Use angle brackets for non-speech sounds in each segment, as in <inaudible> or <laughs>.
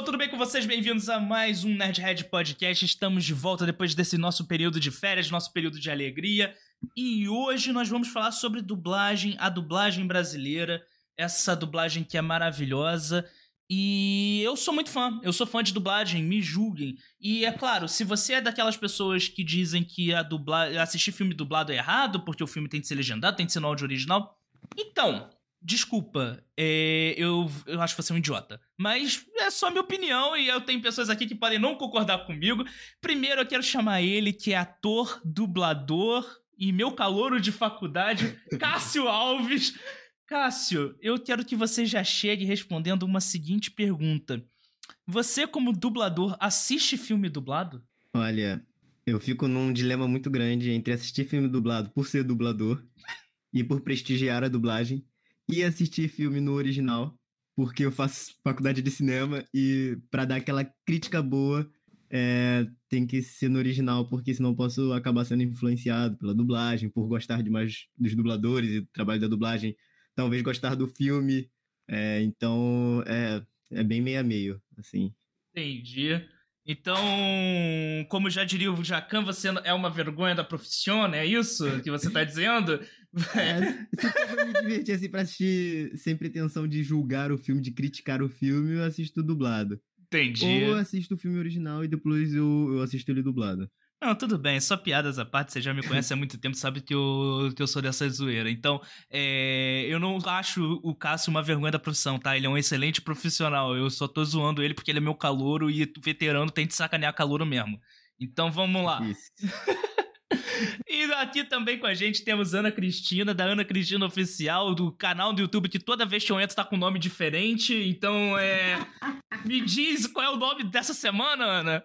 pessoal, tudo bem com vocês? Bem-vindos a mais um Nerdhead Podcast. Estamos de volta depois desse nosso período de férias, nosso período de alegria. E hoje nós vamos falar sobre dublagem, a dublagem brasileira, essa dublagem que é maravilhosa. E eu sou muito fã, eu sou fã de dublagem, me julguem. E é claro, se você é daquelas pessoas que dizem que a dubla... assistir filme dublado é errado, porque o filme tem que ser legendado, tem que ser no áudio original, então, Desculpa, é, eu, eu acho você um idiota. Mas é só minha opinião e eu tenho pessoas aqui que podem não concordar comigo. Primeiro eu quero chamar ele, que é ator, dublador e meu calouro de faculdade, <laughs> Cássio Alves. Cássio, eu quero que você já chegue respondendo uma seguinte pergunta. Você, como dublador, assiste filme dublado? Olha, eu fico num dilema muito grande entre assistir filme dublado por ser dublador <laughs> e por prestigiar a dublagem e assistir filme no original, porque eu faço faculdade de cinema e para dar aquela crítica boa é, tem que ser no original, porque senão posso acabar sendo influenciado pela dublagem, por gostar demais dos dubladores e do trabalho da dublagem, talvez gostar do filme. É, então é, é bem meio a meio, assim. Entendi. Então, como já diria o Jacan, você é uma vergonha da profissão, é isso que você está dizendo? É, se for me divertir assim pra assistir sem pretensão de julgar o filme, de criticar o filme, eu assisto dublado. Entendi. Ou eu assisto o filme original e depois eu, eu assisto ele dublado. Não, tudo bem, só piadas à parte, você já me conhece há muito tempo, sabe que eu, que eu sou dessa zoeira. Então, é, eu não acho o Cássio uma vergonha da profissão, tá? Ele é um excelente profissional, eu só tô zoando ele porque ele é meu calouro e veterano tem de sacanear calouro mesmo. Então, vamos lá. Isso. <laughs> <laughs> E aqui também com a gente temos Ana Cristina, da Ana Cristina Oficial, do canal do YouTube que toda vez que eu entro tá com nome diferente. Então, é. Me diz qual é o nome dessa semana, Ana?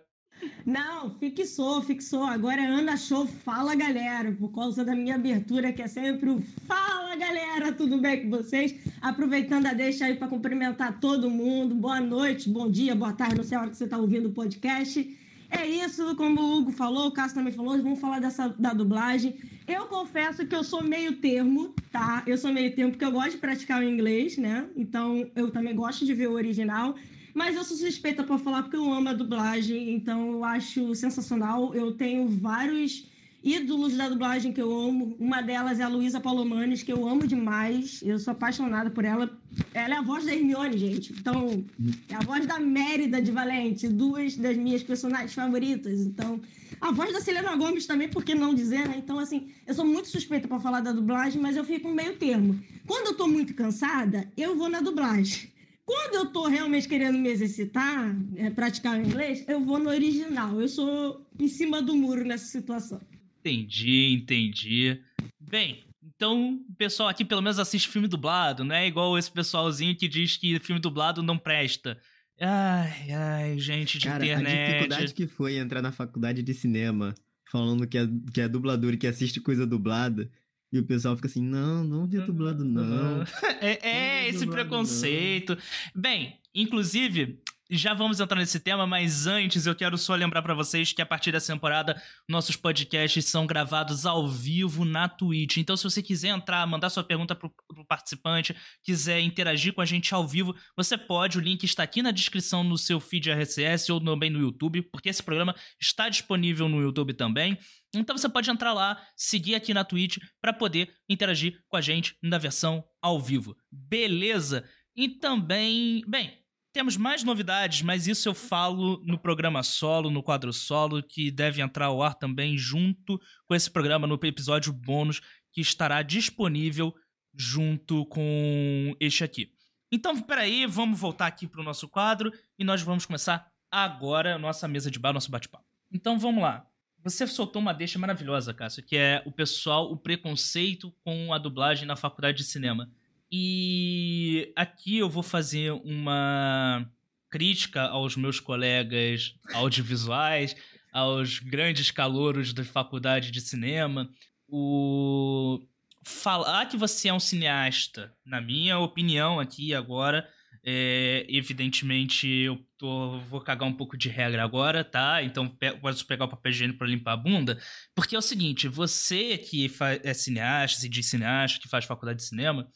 Não, fixou, fixou. Agora é Ana Show Fala Galera, por causa da minha abertura, que é sempre o Fala Galera, tudo bem com vocês? Aproveitando a deixa aí para cumprimentar todo mundo. Boa noite, bom dia, boa tarde, não sei a hora que você está ouvindo o podcast. É isso, como o Hugo falou, o Cássio também falou, vamos falar dessa, da dublagem. Eu confesso que eu sou meio termo, tá? Eu sou meio termo porque eu gosto de praticar o inglês, né? Então eu também gosto de ver o original. Mas eu sou suspeita para falar porque eu amo a dublagem, então eu acho sensacional. Eu tenho vários ídolos da dublagem que eu amo. Uma delas é a Luísa Palomanes, que eu amo demais. Eu sou apaixonada por ela. Ela é a voz da Hermione, gente. Então, é a voz da Mérida de Valente, duas das minhas personagens favoritas. Então, a voz da Selena Gomes também, por que não dizer, né? Então, assim, eu sou muito suspeita para falar da dublagem, mas eu fico meio termo. Quando eu tô muito cansada, eu vou na dublagem. Quando eu tô realmente querendo me exercitar, é, praticar o inglês, eu vou no original. Eu sou em cima do muro nessa situação. Entendi, entendi. Bem, então o pessoal aqui pelo menos assiste filme dublado, não é igual esse pessoalzinho que diz que filme dublado não presta. Ai, ai, gente de Cara, internet. A dificuldade que foi entrar na faculdade de cinema falando que é, que é dublador e que assiste coisa dublada. E o pessoal fica assim, não, não vê dublado, não. <laughs> é, é esse dublado, preconceito. Não. Bem, inclusive, já vamos entrar nesse tema, mas antes eu quero só lembrar para vocês que a partir dessa temporada nossos podcasts são gravados ao vivo na Twitch. Então, se você quiser entrar, mandar sua pergunta pro, pro participante, quiser interagir com a gente ao vivo, você pode. O link está aqui na descrição no seu feed RSS ou também no YouTube, porque esse programa está disponível no YouTube também. Então você pode entrar lá, seguir aqui na Twitch para poder interagir com a gente na versão ao vivo. Beleza? E também, bem, temos mais novidades, mas isso eu falo no programa solo, no quadro solo, que deve entrar ao ar também junto com esse programa no episódio bônus que estará disponível junto com este aqui. Então, peraí, vamos voltar aqui para o nosso quadro e nós vamos começar agora a nossa mesa de bar, nosso bate-papo. Então, vamos lá. Você soltou uma deixa maravilhosa, Cássio, que é o pessoal, o preconceito com a dublagem na faculdade de cinema. E aqui eu vou fazer uma crítica aos meus colegas audiovisuais, aos grandes calouros da faculdade de cinema. O falar que você é um cineasta, na minha opinião aqui agora, é, evidentemente eu tô, vou cagar um pouco de regra agora, tá? Então posso pegar o papel higiênico para limpar a bunda. Porque é o seguinte, você que é cineasta, se diz cineasta, que faz faculdade de cinema,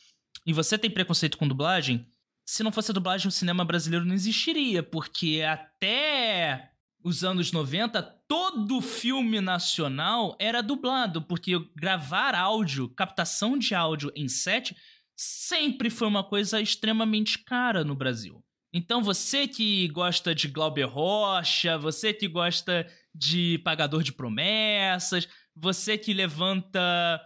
e você tem preconceito com dublagem, se não fosse a dublagem, o cinema brasileiro não existiria, porque até os anos 90, todo filme nacional era dublado, porque gravar áudio, captação de áudio em set, sempre foi uma coisa extremamente cara no Brasil. Então você que gosta de Glauber Rocha, você que gosta de Pagador de Promessas, você que levanta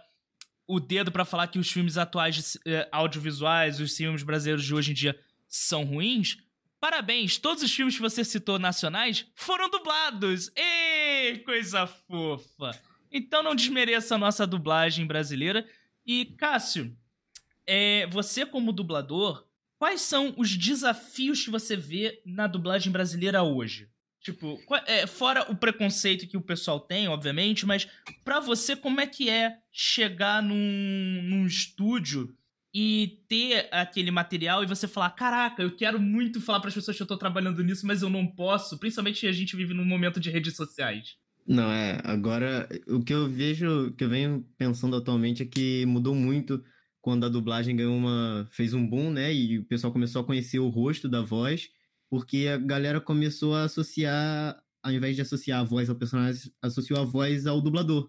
o dedo para falar que os filmes atuais eh, audiovisuais, os filmes brasileiros de hoje em dia são ruins, parabéns, todos os filmes que você citou nacionais foram dublados. Ê, coisa fofa. Então não desmereça a nossa dublagem brasileira. E Cássio, é, você como dublador, quais são os desafios que você vê na dublagem brasileira hoje? Tipo, é, fora o preconceito que o pessoal tem, obviamente, mas para você, como é que é chegar num, num estúdio e ter aquele material e você falar: caraca, eu quero muito falar para as pessoas que eu tô trabalhando nisso, mas eu não posso, principalmente a gente vive num momento de redes sociais. Não, é, agora o que eu vejo, que eu venho pensando atualmente é que mudou muito quando a dublagem ganhou uma. fez um boom, né? E o pessoal começou a conhecer o rosto da voz porque a galera começou a associar, ao invés de associar a voz ao personagem, associou a voz ao dublador,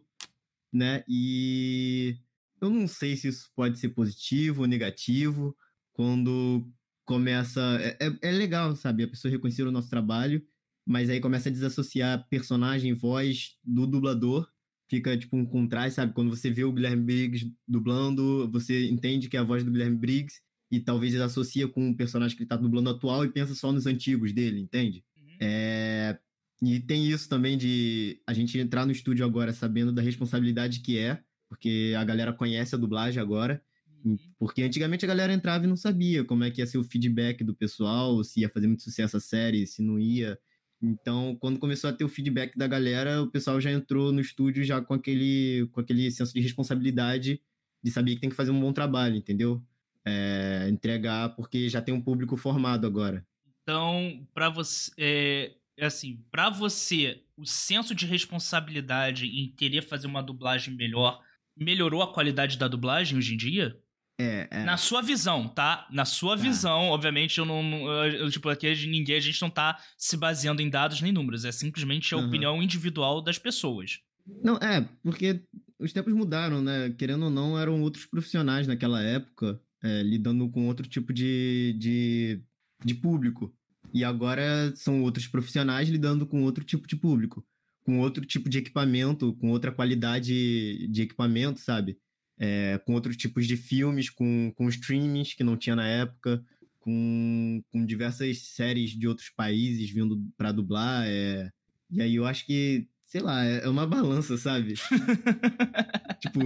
né? E eu não sei se isso pode ser positivo ou negativo, quando começa. É, é, é legal, sabe? A pessoa reconhecer o nosso trabalho, mas aí começa a desassociar personagem, voz do dublador. Fica tipo um contraste, sabe? Quando você vê o Guilherme Briggs dublando, você entende que é a voz do Guilherme Briggs, e talvez ele associa com o personagem que ele tá dublando atual e pensa só nos antigos dele, entende? Uhum. É... E tem isso também de a gente entrar no estúdio agora sabendo da responsabilidade que é, porque a galera conhece a dublagem agora. Uhum. Porque antigamente a galera entrava e não sabia como é que ia ser o feedback do pessoal, se ia fazer muito sucesso a série, se não ia. Então, quando começou a ter o feedback da galera, o pessoal já entrou no estúdio já com aquele, com aquele senso de responsabilidade de saber que tem que fazer um bom trabalho, entendeu? É, entregar, porque já tem um público formado agora. Então, para você, é, é, assim, para você, o senso de responsabilidade em querer fazer uma dublagem melhor melhorou a qualidade da dublagem hoje em dia? É, é. Na sua visão, tá? Na sua tá. visão, obviamente, eu não. Eu, tipo, aqui ninguém, a gente não tá se baseando em dados nem números. É simplesmente a uhum. opinião individual das pessoas. Não, é, porque os tempos mudaram, né? Querendo ou não, eram outros profissionais naquela época é, lidando com outro tipo de, de, de público. E agora são outros profissionais lidando com outro tipo de público, com outro tipo de equipamento, com outra qualidade de equipamento, sabe? É, com outros tipos de filmes, com, com streamings que não tinha na época, com, com diversas séries de outros países vindo para dublar. É... E aí eu acho que, sei lá, é, é uma balança, sabe? <laughs> tipo,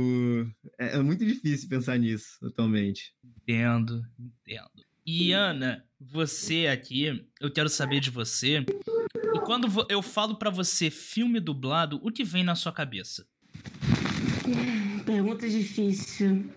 é, é muito difícil pensar nisso atualmente. Entendo, entendo. E Ana, você aqui, eu quero saber de você. E quando eu falo para você filme dublado, o que vem na sua cabeça? Pergunta difícil.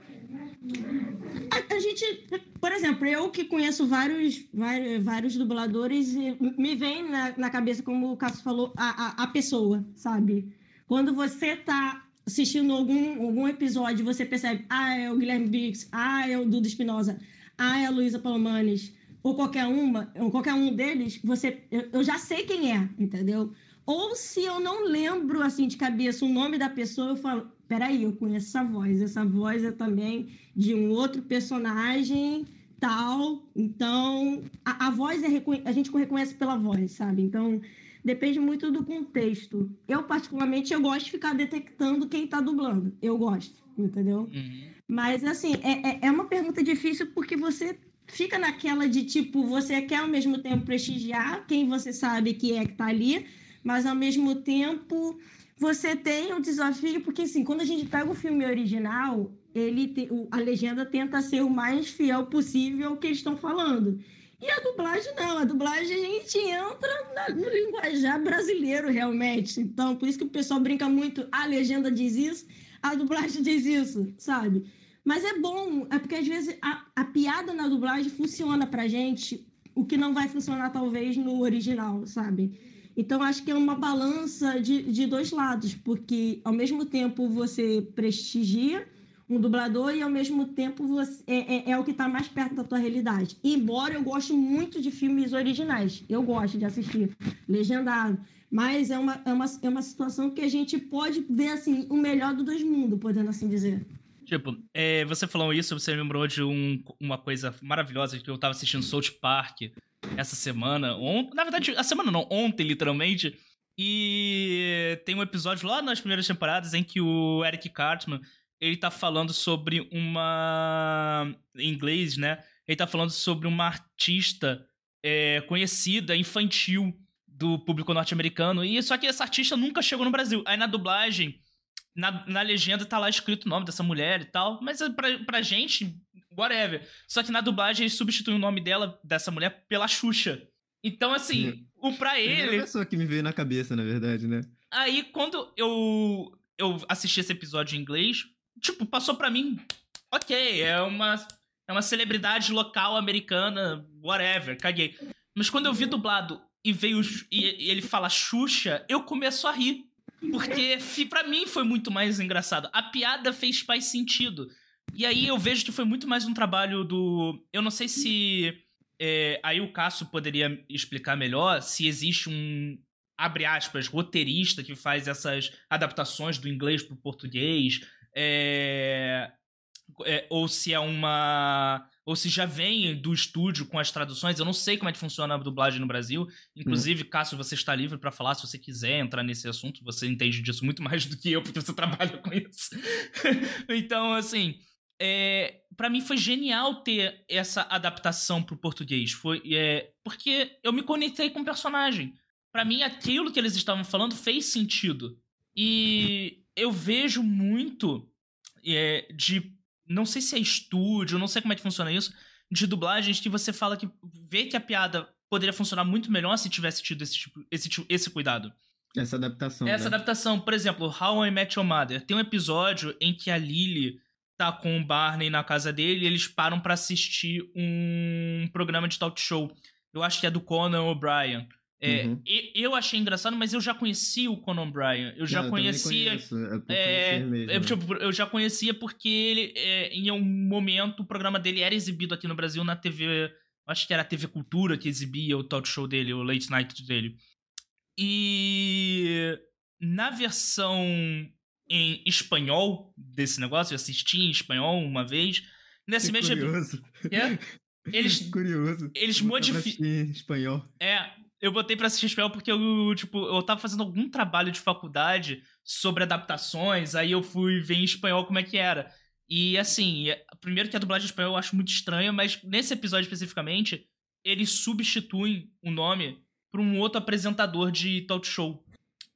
Gente, por exemplo, eu que conheço vários, vários, vários dubladores, me vem na, na cabeça, como o Cássio falou, a, a, a pessoa, sabe? Quando você tá assistindo algum, algum episódio, você percebe, ah, é o Guilherme Briggs, ah, é o Duda Espinosa, ah, é a Luísa Palomanes, ou qualquer uma, ou qualquer um deles, você, eu, eu, já sei quem é, entendeu? Ou se eu não lembro, assim, de cabeça o nome da pessoa, eu falo, peraí, eu conheço essa voz, essa voz é também de um outro personagem tal, então, a, a voz é, a gente reconhece pela voz, sabe? Então, depende muito do contexto. Eu, particularmente, eu gosto de ficar detectando quem está dublando. Eu gosto, entendeu? Uhum. Mas, assim, é, é, é uma pergunta difícil porque você fica naquela de, tipo, você quer ao mesmo tempo prestigiar quem você sabe que é que está ali, mas ao mesmo tempo você tem o desafio, porque assim, quando a gente pega o filme original, ele te, a legenda tenta ser o mais fiel possível ao que eles estão falando. E a dublagem não, a dublagem a gente entra na, no linguajar brasileiro realmente. Então, por isso que o pessoal brinca muito, a legenda diz isso, a dublagem <laughs> diz isso, sabe? Mas é bom, é porque às vezes a, a piada na dublagem funciona pra gente, o que não vai funcionar talvez no original, sabe? Então, acho que é uma balança de, de dois lados, porque ao mesmo tempo você prestigia um dublador e ao mesmo tempo você, é, é, é o que está mais perto da tua realidade. Embora eu goste muito de filmes originais, eu gosto de assistir legendado, mas é uma, é uma, é uma situação que a gente pode ver assim o melhor dos dois mundos, podendo assim dizer. Tipo, é, você falou isso, você lembrou de um, uma coisa maravilhosa que eu tava assistindo South Park essa semana. On, na verdade, a semana não, ontem, literalmente. E tem um episódio lá nas primeiras temporadas em que o Eric Cartman ele tá falando sobre uma. Em inglês, né? Ele tá falando sobre uma artista é, conhecida, infantil, do público norte-americano. E só que essa artista nunca chegou no Brasil. Aí na dublagem, na, na legenda tá lá escrito o nome dessa mulher e tal. Mas pra, pra gente, whatever. Só que na dublagem eles substituem o nome dela, dessa mulher, pela Xuxa. Então, assim, o pra ele. É a pessoa que me veio na cabeça, na verdade, né? Aí, quando eu, eu assisti esse episódio em inglês, tipo, passou pra mim, ok, é uma, é uma celebridade local americana, whatever, caguei. Mas quando eu vi dublado e veio e, e ele fala Xuxa, eu começo a rir. Porque para mim foi muito mais engraçado. A piada fez mais sentido. E aí eu vejo que foi muito mais um trabalho do. Eu não sei se. É, aí o Cássio poderia explicar melhor se existe um, abre aspas, roteirista que faz essas adaptações do inglês pro português, é, é, ou se é uma. Ou se já vem do estúdio com as traduções. Eu não sei como é que funciona a dublagem no Brasil. Inclusive, hum. Cássio, você está livre para falar se você quiser entrar nesse assunto. Você entende disso muito mais do que eu, porque você <laughs> trabalha com isso. então, assim. É, para mim foi genial ter essa adaptação pro português. Foi é, porque eu me conectei com o personagem. Para mim, aquilo que eles estavam falando fez sentido. E eu vejo muito é, de. Não sei se é estúdio, não sei como é que funciona isso, de dublagens que você fala que vê que a piada poderia funcionar muito melhor se tivesse tido esse, tipo, esse, esse cuidado. Essa adaptação. Essa né? adaptação. Por exemplo, How I Met Your Mother. Tem um episódio em que a Lily tá com o Barney na casa dele e eles param para assistir um programa de talk show. Eu acho que é do Conan O'Brien. É, uhum. eu achei engraçado, mas eu já conhecia o Conan Bryan. Eu já Não, conhecia. Eu, é, eu, tipo, eu, já conhecia porque ele, é, em um momento, o programa dele era exibido aqui no Brasil na TV. Acho que era a TV Cultura que exibia o talk show dele, o late night dele. E na versão em espanhol desse negócio, eu assisti em espanhol uma vez. Nesse mesmo. Curioso. É, eles, <laughs> Curioso. Eles modificam. Em espanhol. É, eu botei pra assistir espanhol porque eu, tipo, eu tava fazendo algum trabalho de faculdade sobre adaptações, aí eu fui ver em espanhol como é que era. E assim, é, primeiro que a dublagem em espanhol eu acho muito estranha, mas nesse episódio especificamente, eles substituem o nome por um outro apresentador de talk show.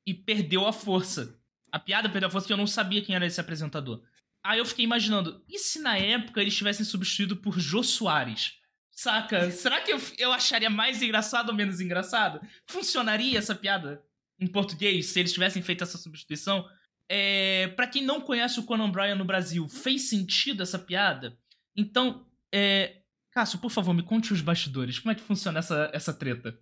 E perdeu a força. A piada perdeu a força porque eu não sabia quem era esse apresentador. Aí eu fiquei imaginando, e se na época eles tivessem substituído por Jô Soares? Saca? <laughs> Será que eu, eu acharia mais engraçado ou menos engraçado? Funcionaria essa piada em português se eles tivessem feito essa substituição? É, para quem não conhece o Conan Bryan no Brasil, fez sentido essa piada? Então, é, Cássio, por favor, me conte os bastidores. Como é que funciona essa, essa treta?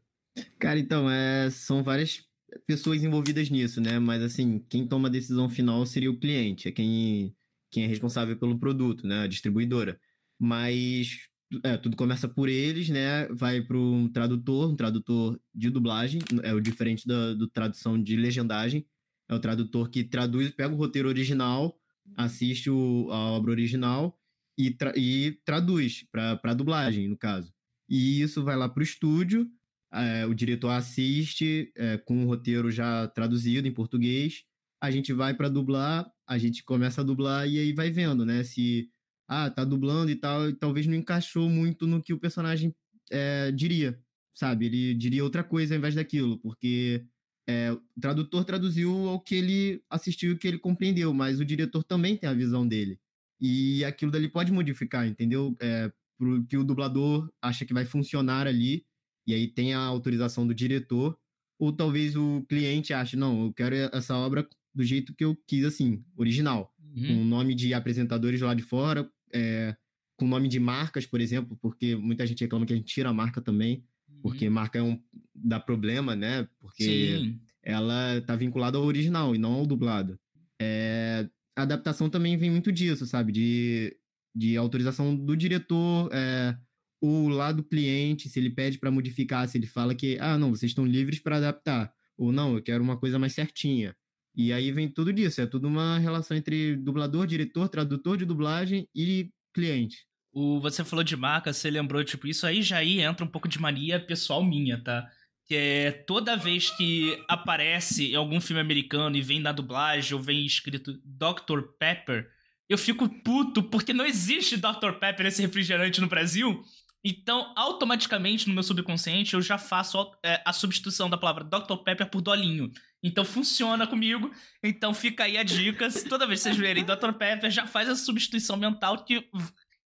Cara, então, é, são várias pessoas envolvidas nisso, né? Mas, assim, quem toma a decisão final seria o cliente, é quem, quem é responsável pelo produto, né? A distribuidora. Mas é, tudo começa por eles, né? Vai para um tradutor, um tradutor de dublagem, é o diferente da do tradução de legendagem. É o tradutor que traduz, pega o roteiro original, assiste o, a obra original e, tra e traduz para dublagem, no caso. E isso vai lá para o estúdio, é, o diretor assiste é, com o roteiro já traduzido em português. A gente vai para dublar, a gente começa a dublar e aí vai vendo, né? Se ah, tá dublando e tal, e talvez não encaixou muito no que o personagem é, diria, sabe? Ele diria outra coisa ao invés daquilo, porque é, o tradutor traduziu ao que ele assistiu e que ele compreendeu, mas o diretor também tem a visão dele. E aquilo dali pode modificar, entendeu? É, pro que o dublador acha que vai funcionar ali, e aí tem a autorização do diretor, ou talvez o cliente ache, não, eu quero essa obra do jeito que eu quis, assim, original. Uhum. Com o nome de apresentadores lá de fora, é, com nome de marcas, por exemplo, porque muita gente reclama que a gente tira a marca também, uhum. porque marca é um, dá problema, né? Porque Sim. ela tá vinculada ao original e não ao dublado. É, adaptação também vem muito disso, sabe? De, de autorização do diretor, é, o lado cliente, se ele pede para modificar, se ele fala que, ah, não, vocês estão livres para adaptar, ou não, eu quero uma coisa mais certinha. E aí vem tudo disso, é tudo uma relação entre dublador, diretor, tradutor de dublagem e cliente. O, você falou de marca, você lembrou, tipo, isso aí já aí entra um pouco de mania pessoal minha, tá? Que é toda vez que aparece em algum filme americano e vem na dublagem ou vem escrito Dr. Pepper, eu fico puto porque não existe Dr. Pepper esse refrigerante no Brasil. Então, automaticamente, no meu subconsciente, eu já faço é, a substituição da palavra Dr. Pepper por Dolinho. Então, funciona comigo. Então, fica aí a dica. Toda vez que vocês verem Dr. Pepper, já faz a substituição mental que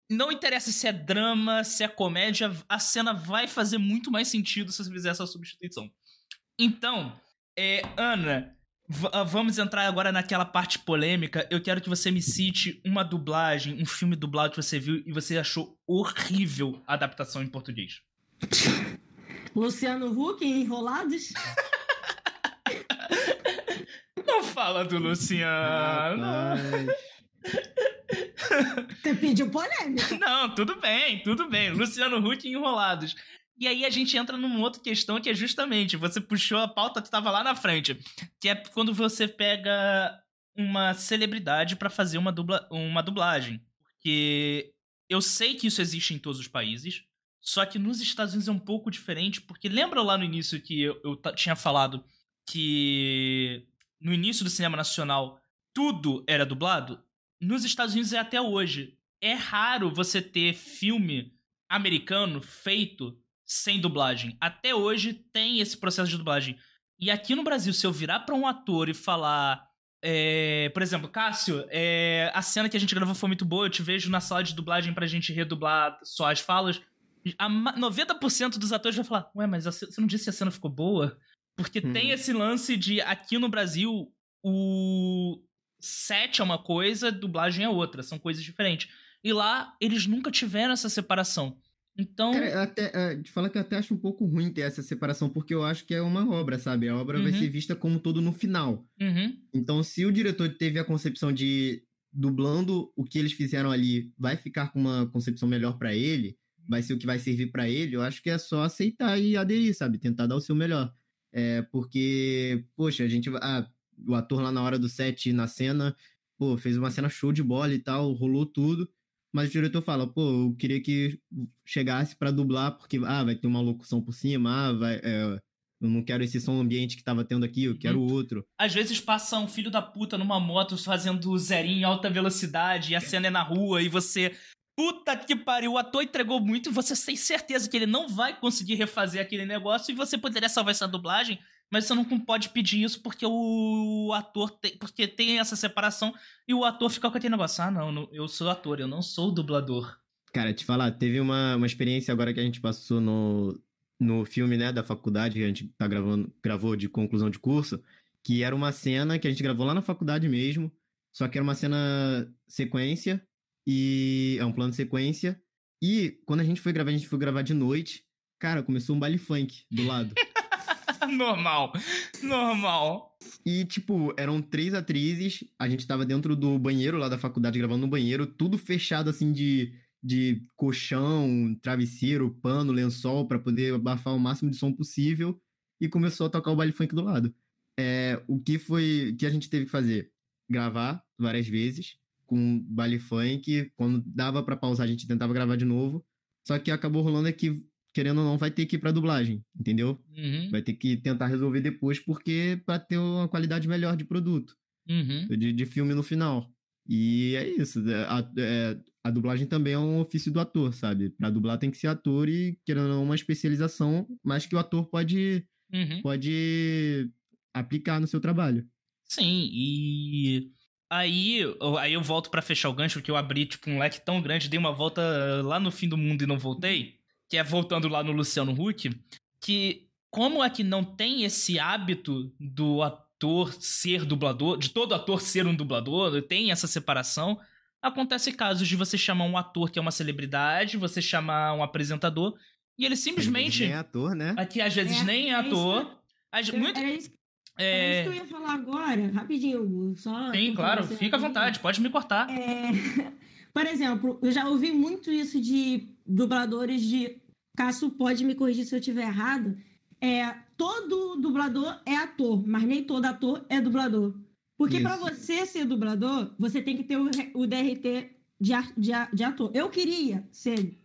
não interessa se é drama, se é comédia, a cena vai fazer muito mais sentido se você fizer essa substituição. Então, é, Ana, ah, vamos entrar agora naquela parte polêmica. Eu quero que você me cite uma dublagem, um filme dublado que você viu e você achou horrível a adaptação em português. Luciano Huck Enrolados? <laughs> Não fala do Luciano. <laughs> Você pediu polêmica. Não, tudo bem, tudo bem. Luciano Huck Enrolados. E aí a gente entra numa outra questão que é justamente, você puxou a pauta que estava lá na frente, que é quando você pega uma celebridade para fazer uma, dubla, uma dublagem. Porque eu sei que isso existe em todos os países, só que nos Estados Unidos é um pouco diferente, porque lembra lá no início que eu, eu tinha falado que no início do cinema nacional tudo era dublado? Nos Estados Unidos é até hoje. É raro você ter filme americano feito sem dublagem. Até hoje tem esse processo de dublagem. E aqui no Brasil, se eu virar para um ator e falar. É, por exemplo, Cássio, é, a cena que a gente gravou foi muito boa, eu te vejo na sala de dublagem pra gente redublar só as falas. A 90% dos atores vai falar: Ué, mas você não disse que a cena ficou boa? Porque hum. tem esse lance de aqui no Brasil, o set é uma coisa, dublagem é outra, são coisas diferentes. E lá, eles nunca tiveram essa separação. Então. Cara, até, uh, falar que eu até acho um pouco ruim ter essa separação, porque eu acho que é uma obra, sabe? A obra uhum. vai ser vista como todo no final. Uhum. Então, se o diretor teve a concepção de dublando o que eles fizeram ali, vai ficar com uma concepção melhor para ele, vai ser o que vai servir para ele, eu acho que é só aceitar e aderir, sabe? Tentar dar o seu melhor. É, porque, poxa, a gente. Ah, o ator lá na hora do set, na cena, pô, fez uma cena show de bola e tal, rolou tudo. Mas o diretor fala, pô, eu queria que chegasse para dublar, porque, ah, vai ter uma locução por cima, ah, vai. É, eu não quero esse som ambiente que tava tendo aqui, eu quero uhum. outro. Às vezes passa um filho da puta numa moto fazendo zerinho em alta velocidade e a cena é na rua e você. Puta que pariu, o ator entregou muito e você tem certeza que ele não vai conseguir refazer aquele negócio e você poderia salvar essa dublagem mas você não pode pedir isso porque o ator tem, porque tem essa separação e o ator fica com aquele negócio. Ah, não, eu sou ator, eu não sou dublador. Cara, te falar, teve uma, uma experiência agora que a gente passou no, no filme, né, da faculdade, que a gente tá gravando, gravou de conclusão de curso, que era uma cena que a gente gravou lá na faculdade mesmo, só que era uma cena sequência, e é um plano de sequência, e quando a gente foi gravar, a gente foi gravar de noite, cara, começou um baile funk do lado. <laughs> <laughs> normal. Normal. E, tipo, eram três atrizes. A gente tava dentro do banheiro lá da faculdade, gravando no banheiro, tudo fechado, assim, de, de colchão, travesseiro, pano, lençol, para poder abafar o máximo de som possível. E começou a tocar o baile funk do lado. É, o que foi que a gente teve que fazer? Gravar várias vezes com baile funk. Quando dava para pausar, a gente tentava gravar de novo. Só que acabou rolando é que querendo ou não, vai ter que ir pra dublagem, entendeu? Uhum. Vai ter que tentar resolver depois, porque para ter uma qualidade melhor de produto, uhum. de, de filme no final. E é isso. É, a, é, a dublagem também é um ofício do ator, sabe? Pra dublar tem que ser ator e, querendo ou não, uma especialização, mas que o ator pode, uhum. pode aplicar no seu trabalho. Sim, e Aí, aí eu volto para fechar o gancho, porque eu abri, tipo, um leque tão grande, dei uma volta lá no fim do mundo e não voltei que é voltando lá no Luciano Huck, que como é que não tem esse hábito do ator ser dublador, de todo ator ser um dublador, tem essa separação, acontece casos de você chamar um ator que é uma celebridade, você chamar um apresentador, e ele simplesmente... Nem é ator, né? Aqui às vezes é, nem é, é ator. As, muito, É... isso que eu ia falar agora, rapidinho, só. Sim, claro, fica à vontade, pode me cortar. É... <laughs> Por exemplo, eu já ouvi muito isso de dubladores de. Cássio pode me corrigir se eu estiver errado. É, todo dublador é ator, mas nem todo ator é dublador. Porque para você ser dublador, você tem que ter o, o DRT de, de, de ator. Eu queria ser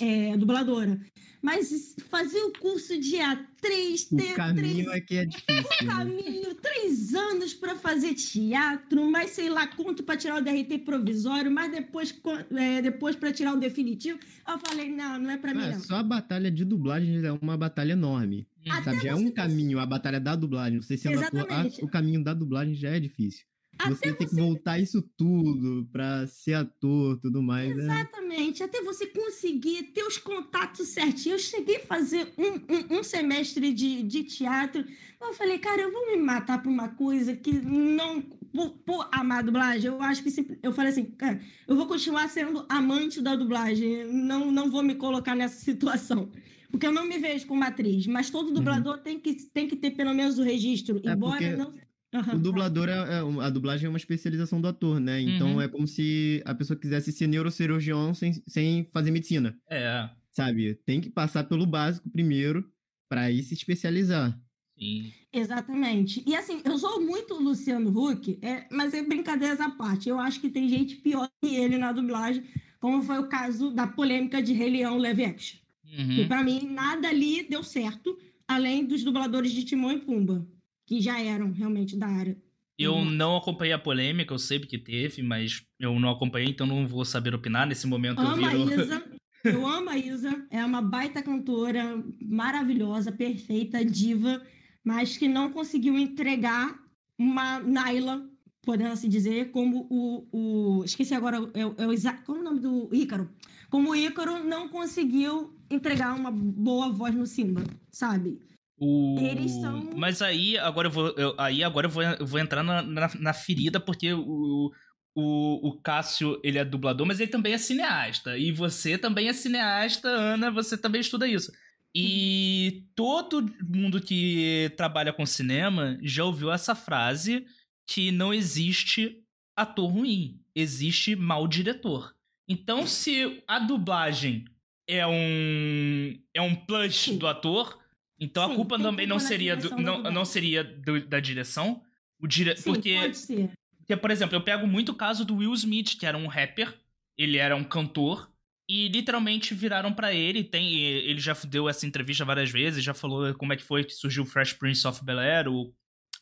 é, dubladora. Mas fazer o curso de A3, ter o caminho três, é que é difícil. O né? caminho, três anos para fazer teatro, mas sei lá quanto para tirar o DRT provisório, mas depois, é, depois para tirar o definitivo. Eu falei, não, não é para mim. É, não. Só a batalha de dublagem é uma batalha enorme. Sabe, já é um caminho, a batalha da dublagem. Você sendo ator, a, o caminho da dublagem já é difícil. Até você tem que voltar isso tudo para ser ator, tudo mais. Né? Exatamente. Até você conseguir ter os contatos certinhos. Eu cheguei a fazer um, um, um, semestre de, de teatro. Eu falei, cara, eu vou me matar por uma coisa que não. Por, por amar a dublagem, eu acho que. Eu falei assim, cara, eu vou continuar sendo amante da dublagem. Não, não vou me colocar nessa <laughs> situação. Porque eu não me vejo como atriz, mas todo uhum. dublador uhum. tem, que, tem que ter pelo menos o registro, é embora porque... não Uhum, o dublador, é, é, a dublagem é uma especialização do ator, né? Então uhum. é como se a pessoa quisesse ser neurocirurgião sem, sem fazer medicina. É. Sabe? Tem que passar pelo básico primeiro para aí se especializar. Sim. Exatamente. E assim, eu sou muito Luciano Huck, é, mas é brincadeira à parte. Eu acho que tem gente pior que ele na dublagem, como foi o caso da polêmica de Rei Leão Live Action. Uhum. E para mim, nada ali deu certo, além dos dubladores de Timão e Pumba que já eram realmente da área. Eu não acompanhei a polêmica, eu sei que teve, mas eu não acompanhei, então não vou saber opinar. Nesse momento amo eu viro... a <laughs> Isa, eu amo a Isa, é uma baita cantora, maravilhosa, perfeita, diva, mas que não conseguiu entregar uma Naila, podendo assim dizer, como o... o esqueci agora, é, é o Isaac, como é o nome do Ícaro? Como o Ícaro não conseguiu entregar uma boa voz no Simba, sabe? O... Eles são. Mas aí agora eu vou, eu, aí agora eu vou, eu vou entrar na, na, na, ferida, porque o, o, o Cássio ele é dublador, mas ele também é cineasta. E você também é cineasta, Ana, você também estuda isso. E todo mundo que trabalha com cinema já ouviu essa frase que não existe ator ruim, existe mau diretor. Então, se a dublagem é um é um plus do ator, então Sim, a culpa também não seria, do, não, não seria do, da direção. O dire... Sim, porque, pode ser. Porque, por exemplo, eu pego muito o caso do Will Smith, que era um rapper, ele era um cantor, e literalmente viraram para ele. Tem, ele já deu essa entrevista várias vezes, já falou como é que foi que surgiu o Fresh Prince of Bel Air, o.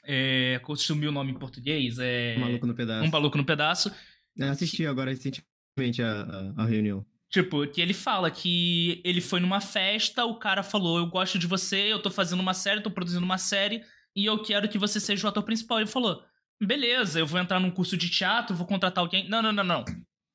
É, sumiu o nome em português. É, um Maluco no Pedaço. Um Maluco no Pedaço. Eu assisti agora recentemente a, a, a reunião. Tipo, que ele fala que ele foi numa festa, o cara falou: Eu gosto de você, eu tô fazendo uma série, tô produzindo uma série, e eu quero que você seja o ator principal. Ele falou: Beleza, eu vou entrar num curso de teatro, vou contratar alguém. Não, não, não, não.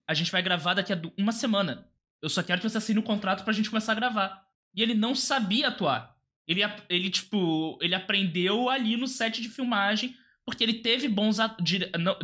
A gente vai gravar daqui a uma semana. Eu só quero que você assine o um contrato pra gente começar a gravar. E ele não sabia atuar. Ele, ele, tipo, ele aprendeu ali no set de filmagem, porque ele teve bons,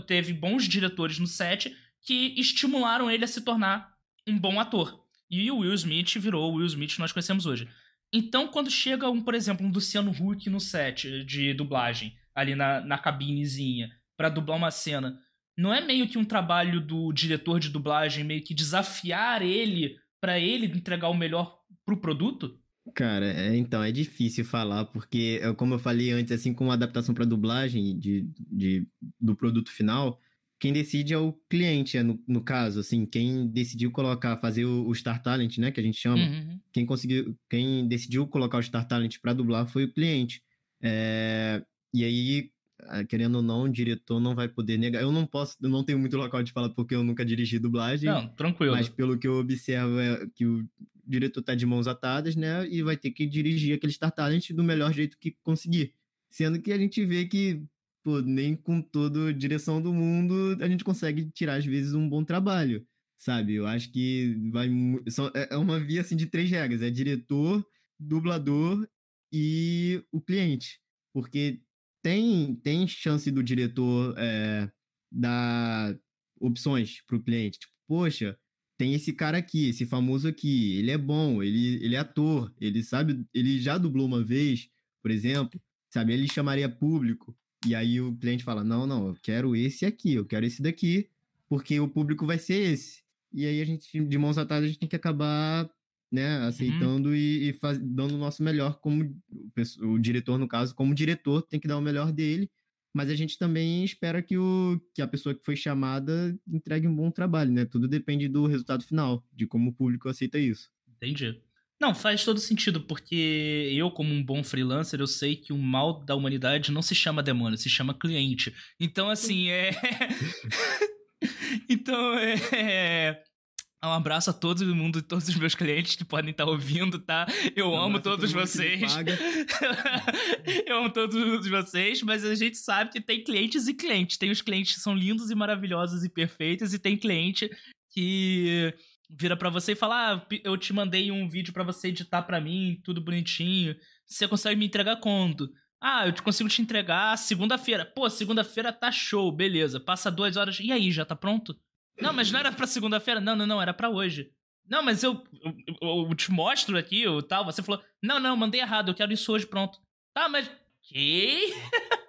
teve bons diretores no set que estimularam ele a se tornar um bom ator. E o Will Smith virou o Will Smith que nós conhecemos hoje. Então, quando chega, um, por exemplo, um Luciano Huck no set de dublagem, ali na, na cabinezinha, para dublar uma cena, não é meio que um trabalho do diretor de dublagem meio que desafiar ele para ele entregar o melhor pro produto? Cara, é, então, é difícil falar, porque, é, como eu falei antes, assim como a adaptação para dublagem de, de, do produto final, quem decide é o cliente, é no, no caso, assim, quem decidiu colocar, fazer o, o Star Talent, né, que a gente chama, uhum. quem conseguiu, quem decidiu colocar o Star Talent para dublar foi o cliente. É, e aí, ah, querendo ou não, o diretor não vai poder negar. Eu não posso, eu não tenho muito local de falar porque eu nunca dirigi dublagem. Não, tranquilo. Mas pelo que eu observo é que o diretor tá de mãos atadas, né, e vai ter que dirigir aquele Star Talent do melhor jeito que conseguir. Sendo que a gente vê que pô, nem com toda direção do mundo a gente consegue tirar, às vezes, um bom trabalho, sabe? Eu acho que vai. É, é uma via assim de três regras: é diretor, dublador e o cliente. Porque tem, tem chance do diretor é, dar opções para o cliente. Tipo, poxa, tem esse cara aqui, esse famoso aqui, ele é bom, ele, ele é ator, ele sabe, ele já dublou uma vez, por exemplo, sabe? Ele chamaria público. E aí o cliente fala: não, não, eu quero esse aqui, eu quero esse daqui, porque o público vai ser esse. E aí a gente, de mãos atadas, a gente tem que acabar né, aceitando uhum. e, e faz, dando o nosso melhor como o, o, diretor, no caso, como diretor, tem que dar o melhor dele. Mas a gente também espera que, o, que a pessoa que foi chamada entregue um bom trabalho, né? Tudo depende do resultado final, de como o público aceita isso. Entendi. Não, faz todo sentido, porque eu, como um bom freelancer, eu sei que o mal da humanidade não se chama demônio, se chama cliente. Então, assim, é. <laughs> então, é. Um abraço a todo mundo, todos os meus clientes que podem estar ouvindo, tá? Eu um amo todos vocês. <laughs> eu amo todos vocês, mas a gente sabe que tem clientes e clientes. Tem os clientes que são lindos e maravilhosos e perfeitos, e tem cliente que vira para você e fala: ah, eu te mandei um vídeo para você editar para mim, tudo bonitinho. Você consegue me entregar quando? Ah, eu consigo te entregar segunda-feira. Pô, segunda-feira tá show, beleza. Passa duas horas. E aí, já tá pronto? Não, mas não era pra segunda-feira. Não, não, não, era pra hoje. Não, mas eu, eu, eu te mostro aqui o tal. Você falou, não, não, mandei errado, eu quero isso hoje, pronto. Tá, mas. Que?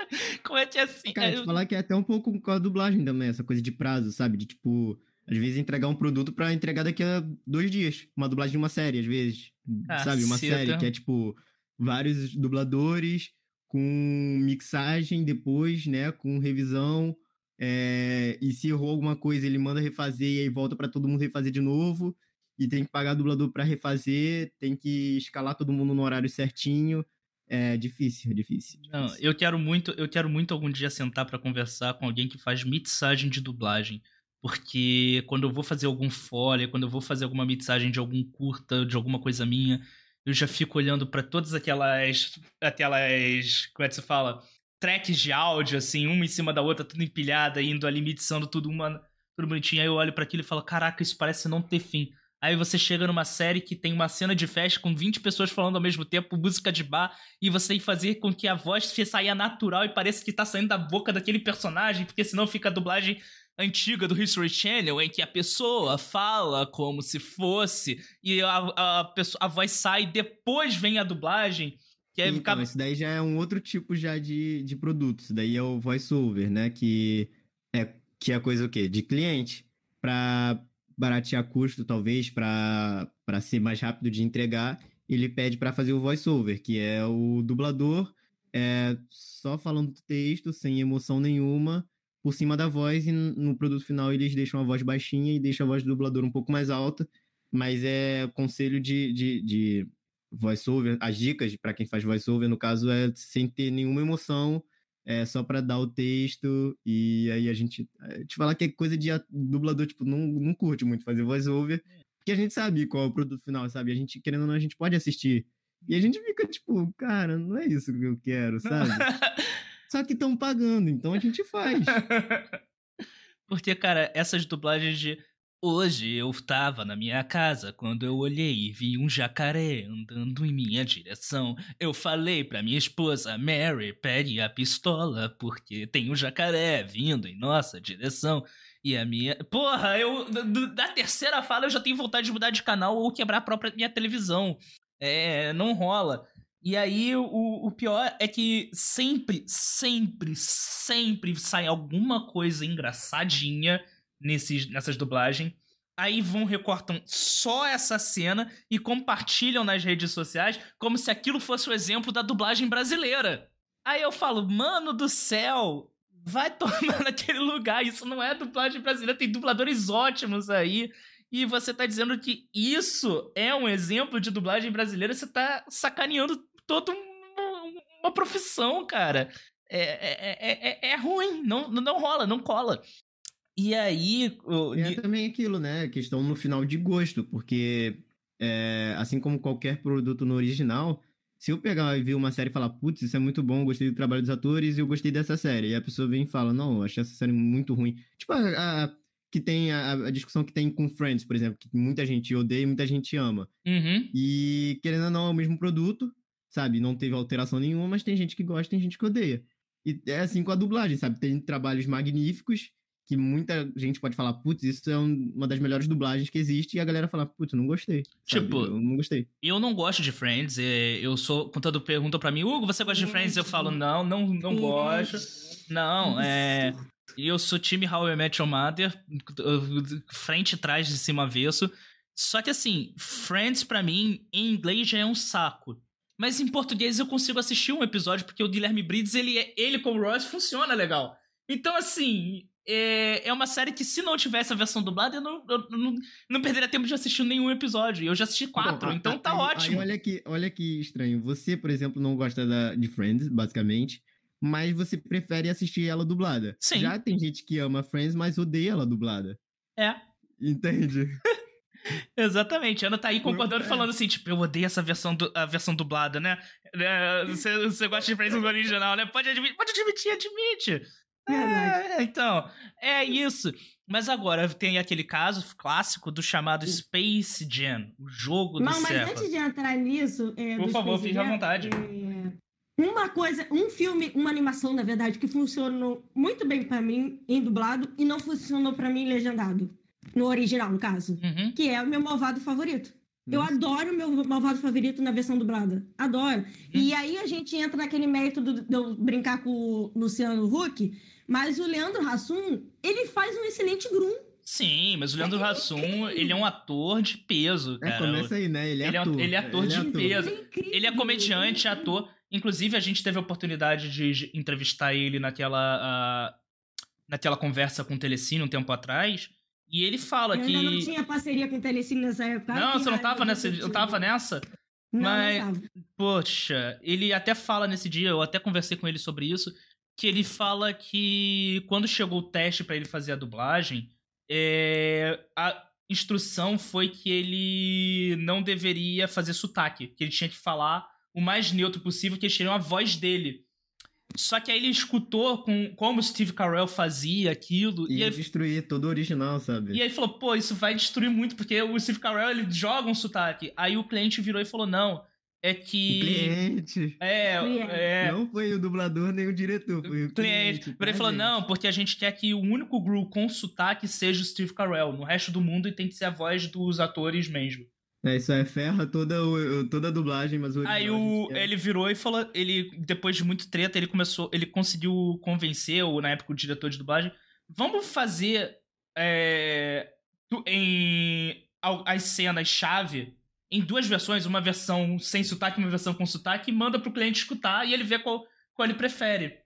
<laughs> Como é que é assim? Cara, te falar que é até um pouco com a dublagem também, essa coisa de prazo, sabe? De tipo, às vezes entregar um produto para entregar daqui a dois dias. Uma dublagem de uma série, às vezes. Ah, sabe? Uma série que é tipo vários dubladores com mixagem depois, né? Com revisão. É, e se errou alguma coisa, ele manda refazer e aí volta para todo mundo refazer de novo. E tem que pagar dublador para refazer, tem que escalar todo mundo no horário certinho. É difícil, é difícil. difícil. Não, eu quero muito, eu quero muito algum dia sentar para conversar com alguém que faz mixagem de dublagem. Porque quando eu vou fazer algum folha, quando eu vou fazer alguma mixagem de algum curta, de alguma coisa minha, eu já fico olhando para todas aquelas aquelas, como é que se fala? tracks de áudio, assim, uma em cima da outra, tudo empilhada, indo ali, mixando tudo, uma, tudo bonitinho. Aí eu olho para aquilo e falo, caraca, isso parece não ter fim. Aí você chega numa série que tem uma cena de festa com 20 pessoas falando ao mesmo tempo, música de bar, e você tem que fazer com que a voz saia natural e pareça que tá saindo da boca daquele personagem, porque senão fica a dublagem antiga do History Channel, em que a pessoa fala como se fosse, e a, a, pessoa, a voz sai, depois vem a dublagem. Que então, esse daí já é um outro tipo já de, de produto. Isso daí é o voiceover, né? Que é, que é coisa o quê? De cliente. Para baratear custo, talvez, para ser mais rápido de entregar, ele pede para fazer o voiceover, que é o dublador é, só falando texto, sem emoção nenhuma, por cima da voz, e no produto final eles deixam a voz baixinha e deixam a voz do dublador um pouco mais alta, mas é conselho de, de, de voiceover, as dicas para quem faz voiceover, no caso, é sem ter nenhuma emoção, é só para dar o texto, e aí a gente. É, te falar que é coisa de dublador, tipo, não, não curte muito fazer voiceover, porque a gente sabe qual é o produto final, sabe? A gente, querendo ou não, a gente pode assistir. E a gente fica tipo, cara, não é isso que eu quero, sabe? <laughs> Só que estão pagando, então a gente faz. <laughs> Porque, cara, essas dublagens de Hoje eu estava na minha casa quando eu olhei e vi um jacaré andando em minha direção. Eu falei pra minha esposa, Mary, pegue a pistola, porque tem um jacaré vindo em nossa direção. E a minha. Porra, eu. Da terceira fala eu já tenho vontade de mudar de canal ou quebrar a própria minha televisão. É. Não rola. E aí, o, o pior é que sempre, sempre, sempre sai alguma coisa engraçadinha nesses, nessas dublagens. Aí vão, recortam só essa cena e compartilham nas redes sociais como se aquilo fosse o exemplo da dublagem brasileira. Aí eu falo, mano do céu, vai <laughs> tomar naquele lugar. Isso não é dublagem brasileira, tem dubladores ótimos aí. E você tá dizendo que isso é um exemplo de dublagem brasileira, você tá sacaneando toda uma profissão, cara. É, é, é, é, é ruim, não, não rola, não cola. E aí. O... É também aquilo, né? Questão no final de gosto, porque é, assim como qualquer produto no original, se eu pegar e ver uma série e falar, putz, isso é muito bom, gostei do trabalho dos atores e eu gostei dessa série, e a pessoa vem e fala, não, eu achei essa série muito ruim. Tipo, a, a que tem a, a, discussão que tem com Friends, por exemplo, que muita gente odeia e muita gente ama. Uhum. E querendo ou não, é o mesmo produto, sabe? Não teve alteração nenhuma, mas tem gente que gosta, tem gente que odeia. E é assim com a dublagem, sabe? Tem trabalhos magníficos que muita gente pode falar, putz, isso é um, uma das melhores dublagens que existe, e a galera fala, putz, não gostei. Sabe? Tipo, eu não gostei. Eu não gosto de Friends. é, Eu sou. Quando pergunta pra mim, Hugo, você gosta de Friends? Eu falo, não, não, não gosto. Não, é. Eu sou time How I Met Your Mother, frente, trás, de cima, avesso. Só que assim, Friends pra mim, em inglês já é um saco. Mas em português eu consigo assistir um episódio, porque o Guilherme Briggs, ele, é- ele com o Ross, funciona legal. Então, assim, é, é uma série que se não tivesse a versão dublada, eu não, eu não, não perderia tempo de assistir nenhum episódio. Eu já assisti quatro, a- então a- tá ótimo. olha, que, olha que estranho. Você, por exemplo, não gosta da, de Friends, basicamente, mas você prefere assistir ela dublada. Sim. Já tem gente que ama Friends, mas odeia ela dublada. É. Entende? <laughs> Exatamente, a Ana tá aí concordando, É. falando assim, tipo, eu odeio essa versão, du- a versão dublada, né? É, Você, você gosta de Friends no original, né? Pode admitir, pode admitir, admite. Verdade. É, então, é isso. Mas agora tem aquele caso clássico do chamado Space Jam, o jogo do Não, mas antes de entrar nisso. é, Por do favor, Space fique à vontade. é, uma coisa, um filme, uma animação, na verdade, que funcionou muito bem pra mim em dublado e não funcionou pra mim legendado. No original, no caso. Uhum. Que é o meu malvado favorito. Eu adoro o meu malvado favorito na versão dublada. Adoro. Uhum. E aí a gente entra naquele mérito do- de eu brincar com o Luciano Huck, mas o Leandro Hassum, ele faz um excelente Grum. Sim, mas o Leandro Hassum, ele é um ator de peso, É, cara. começa aí, né? Ele é Ele é- ator. ele é ator de peso. Ele é incrível. Ele é comediante, ator. Inclusive, a gente teve a oportunidade de entrevistar ele naquela, ah, naquela conversa com o Telecine um tempo atrás. E ele fala Eu que. ainda não tinha parceria com o Telecine nessa época. Não, você não tava nessa. eu tava nessa? Não, mas- não tava. Poxa, ele até fala nesse dia, eu até conversei com ele sobre isso, que ele fala que quando chegou o teste pra ele fazer a dublagem, é, a instrução foi que ele não deveria fazer sotaque, que ele tinha que falar o mais neutro possível, que eles teriam a voz dele. Só que aí ele escutou com, como o Steve Carell fazia aquilo, E e aí destruir todo o original, sabe? e aí falou, pô, isso vai destruir muito, porque o Steve Carell, ele joga um sotaque. Aí o cliente virou e falou, não, é O que... cliente. É, Cliente. é... Não foi o dublador nem o diretor, foi o Cliente. cliente. Ele falou, não, porque a gente quer que o único Gru com sotaque seja o Steve Carell. No resto do mundo tem que ser a voz dos atores mesmo. É, isso aí ferra toda, o- toda a dublagem, mas o Aí o, ele virou e falou, ele depois de muito treta, ele começou, ele conseguiu convencer na época o diretor de dublagem, vamos fazer é, em as cenas chave em duas versões, uma versão sem sotaque e uma versão com sotaque, e manda pro cliente escutar e ele vê qual, qual ele prefere.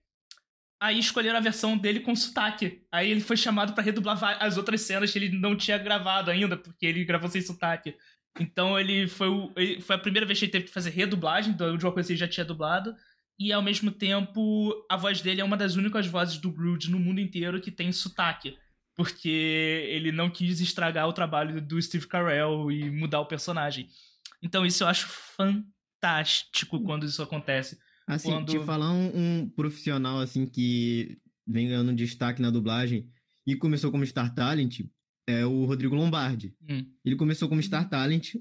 Aí escolheram a versão dele com sotaque. Aí ele foi chamado pra redublar as outras cenas que ele não tinha gravado ainda, porque ele gravou sem sotaque. Então ele foi, o- ele- foi a primeira vez que ele teve que fazer redublagem de uma coisa que ele já tinha dublado. E ao mesmo tempo, a voz dele é uma das únicas vozes do Groot no mundo inteiro que tem sotaque. Porque ele não quis estragar o trabalho do Steve Carell e mudar o personagem. Então isso eu acho fantástico quando isso acontece. Assim, quando- te falar um, um profissional assim que vem ganhando destaque na dublagem e começou como Star Talent é o Rodrigo Lombardi. Hum. Ele começou como Star Talent.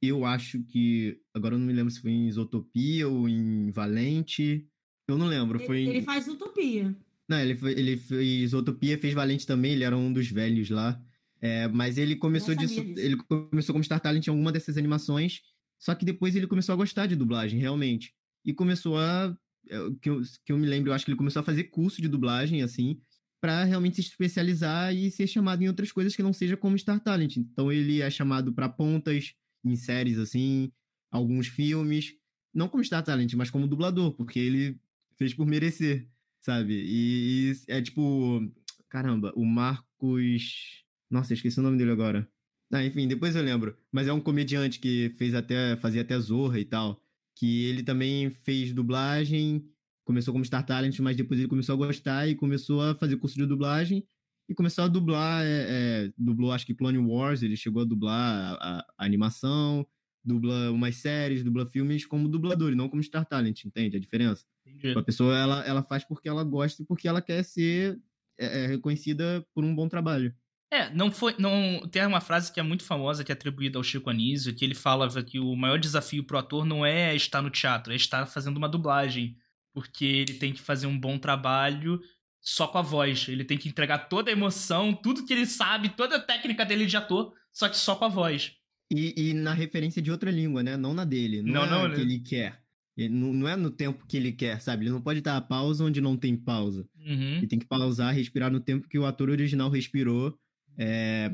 Eu acho que. Agora eu não me lembro se foi em Isotopia ou em Valente. Eu não lembro. Foi Ele, em- ele faz utopia. Não, ele, foi, ele fez Utopia, fez Valente também, ele era um dos velhos lá. É, mas ele começou disso, disso. ele começou como Star Talent em alguma dessas animações, só que depois ele começou a gostar de dublagem, realmente. E começou a. é, Que eu, que eu me lembro, eu acho que ele começou a fazer curso de dublagem, assim, pra realmente se especializar e ser chamado em outras coisas que não seja como Star Talent. Então ele é chamado pra pontas em séries, assim, alguns filmes. Não como Star Talent, mas como dublador, porque ele fez por merecer sabe? E, e é tipo, caramba, o Marcos. Nossa, esqueci o nome dele agora. Ah, enfim, depois eu lembro. Mas é um comediante que fez até, fazia até Zorra e tal. Que ele também fez dublagem, começou como Star Talent, mas depois ele começou a gostar e começou a fazer curso de dublagem e começou a dublar, é, é, dublou acho que Clone Wars, ele chegou a dublar a, a- animação, dubla umas séries, dubla filmes como dublador e não como Star Talent, entende a diferença? Entendi. A pessoa, ela, ela faz porque ela gosta e porque ela quer ser é, é, reconhecida por um bom trabalho. É, não foi. Não, tem uma frase que é muito famosa, que é atribuída ao Chico Anísio, que ele falava que o maior desafio pro ator não é estar no teatro, é estar fazendo uma dublagem. Porque ele tem que fazer um bom trabalho só com a voz. Ele tem que entregar toda a emoção, tudo que ele sabe, toda a técnica dele de ator, só que só com a voz. E, e na referência de outra língua, né? Não na dele. Não, Não, é não, que ele quer. Ele não, não é no tempo que ele quer, sabe? Ele não pode dar a pausa onde não tem pausa. Uhum. Ele tem que pausar, respirar no tempo que o ator original respirou. É,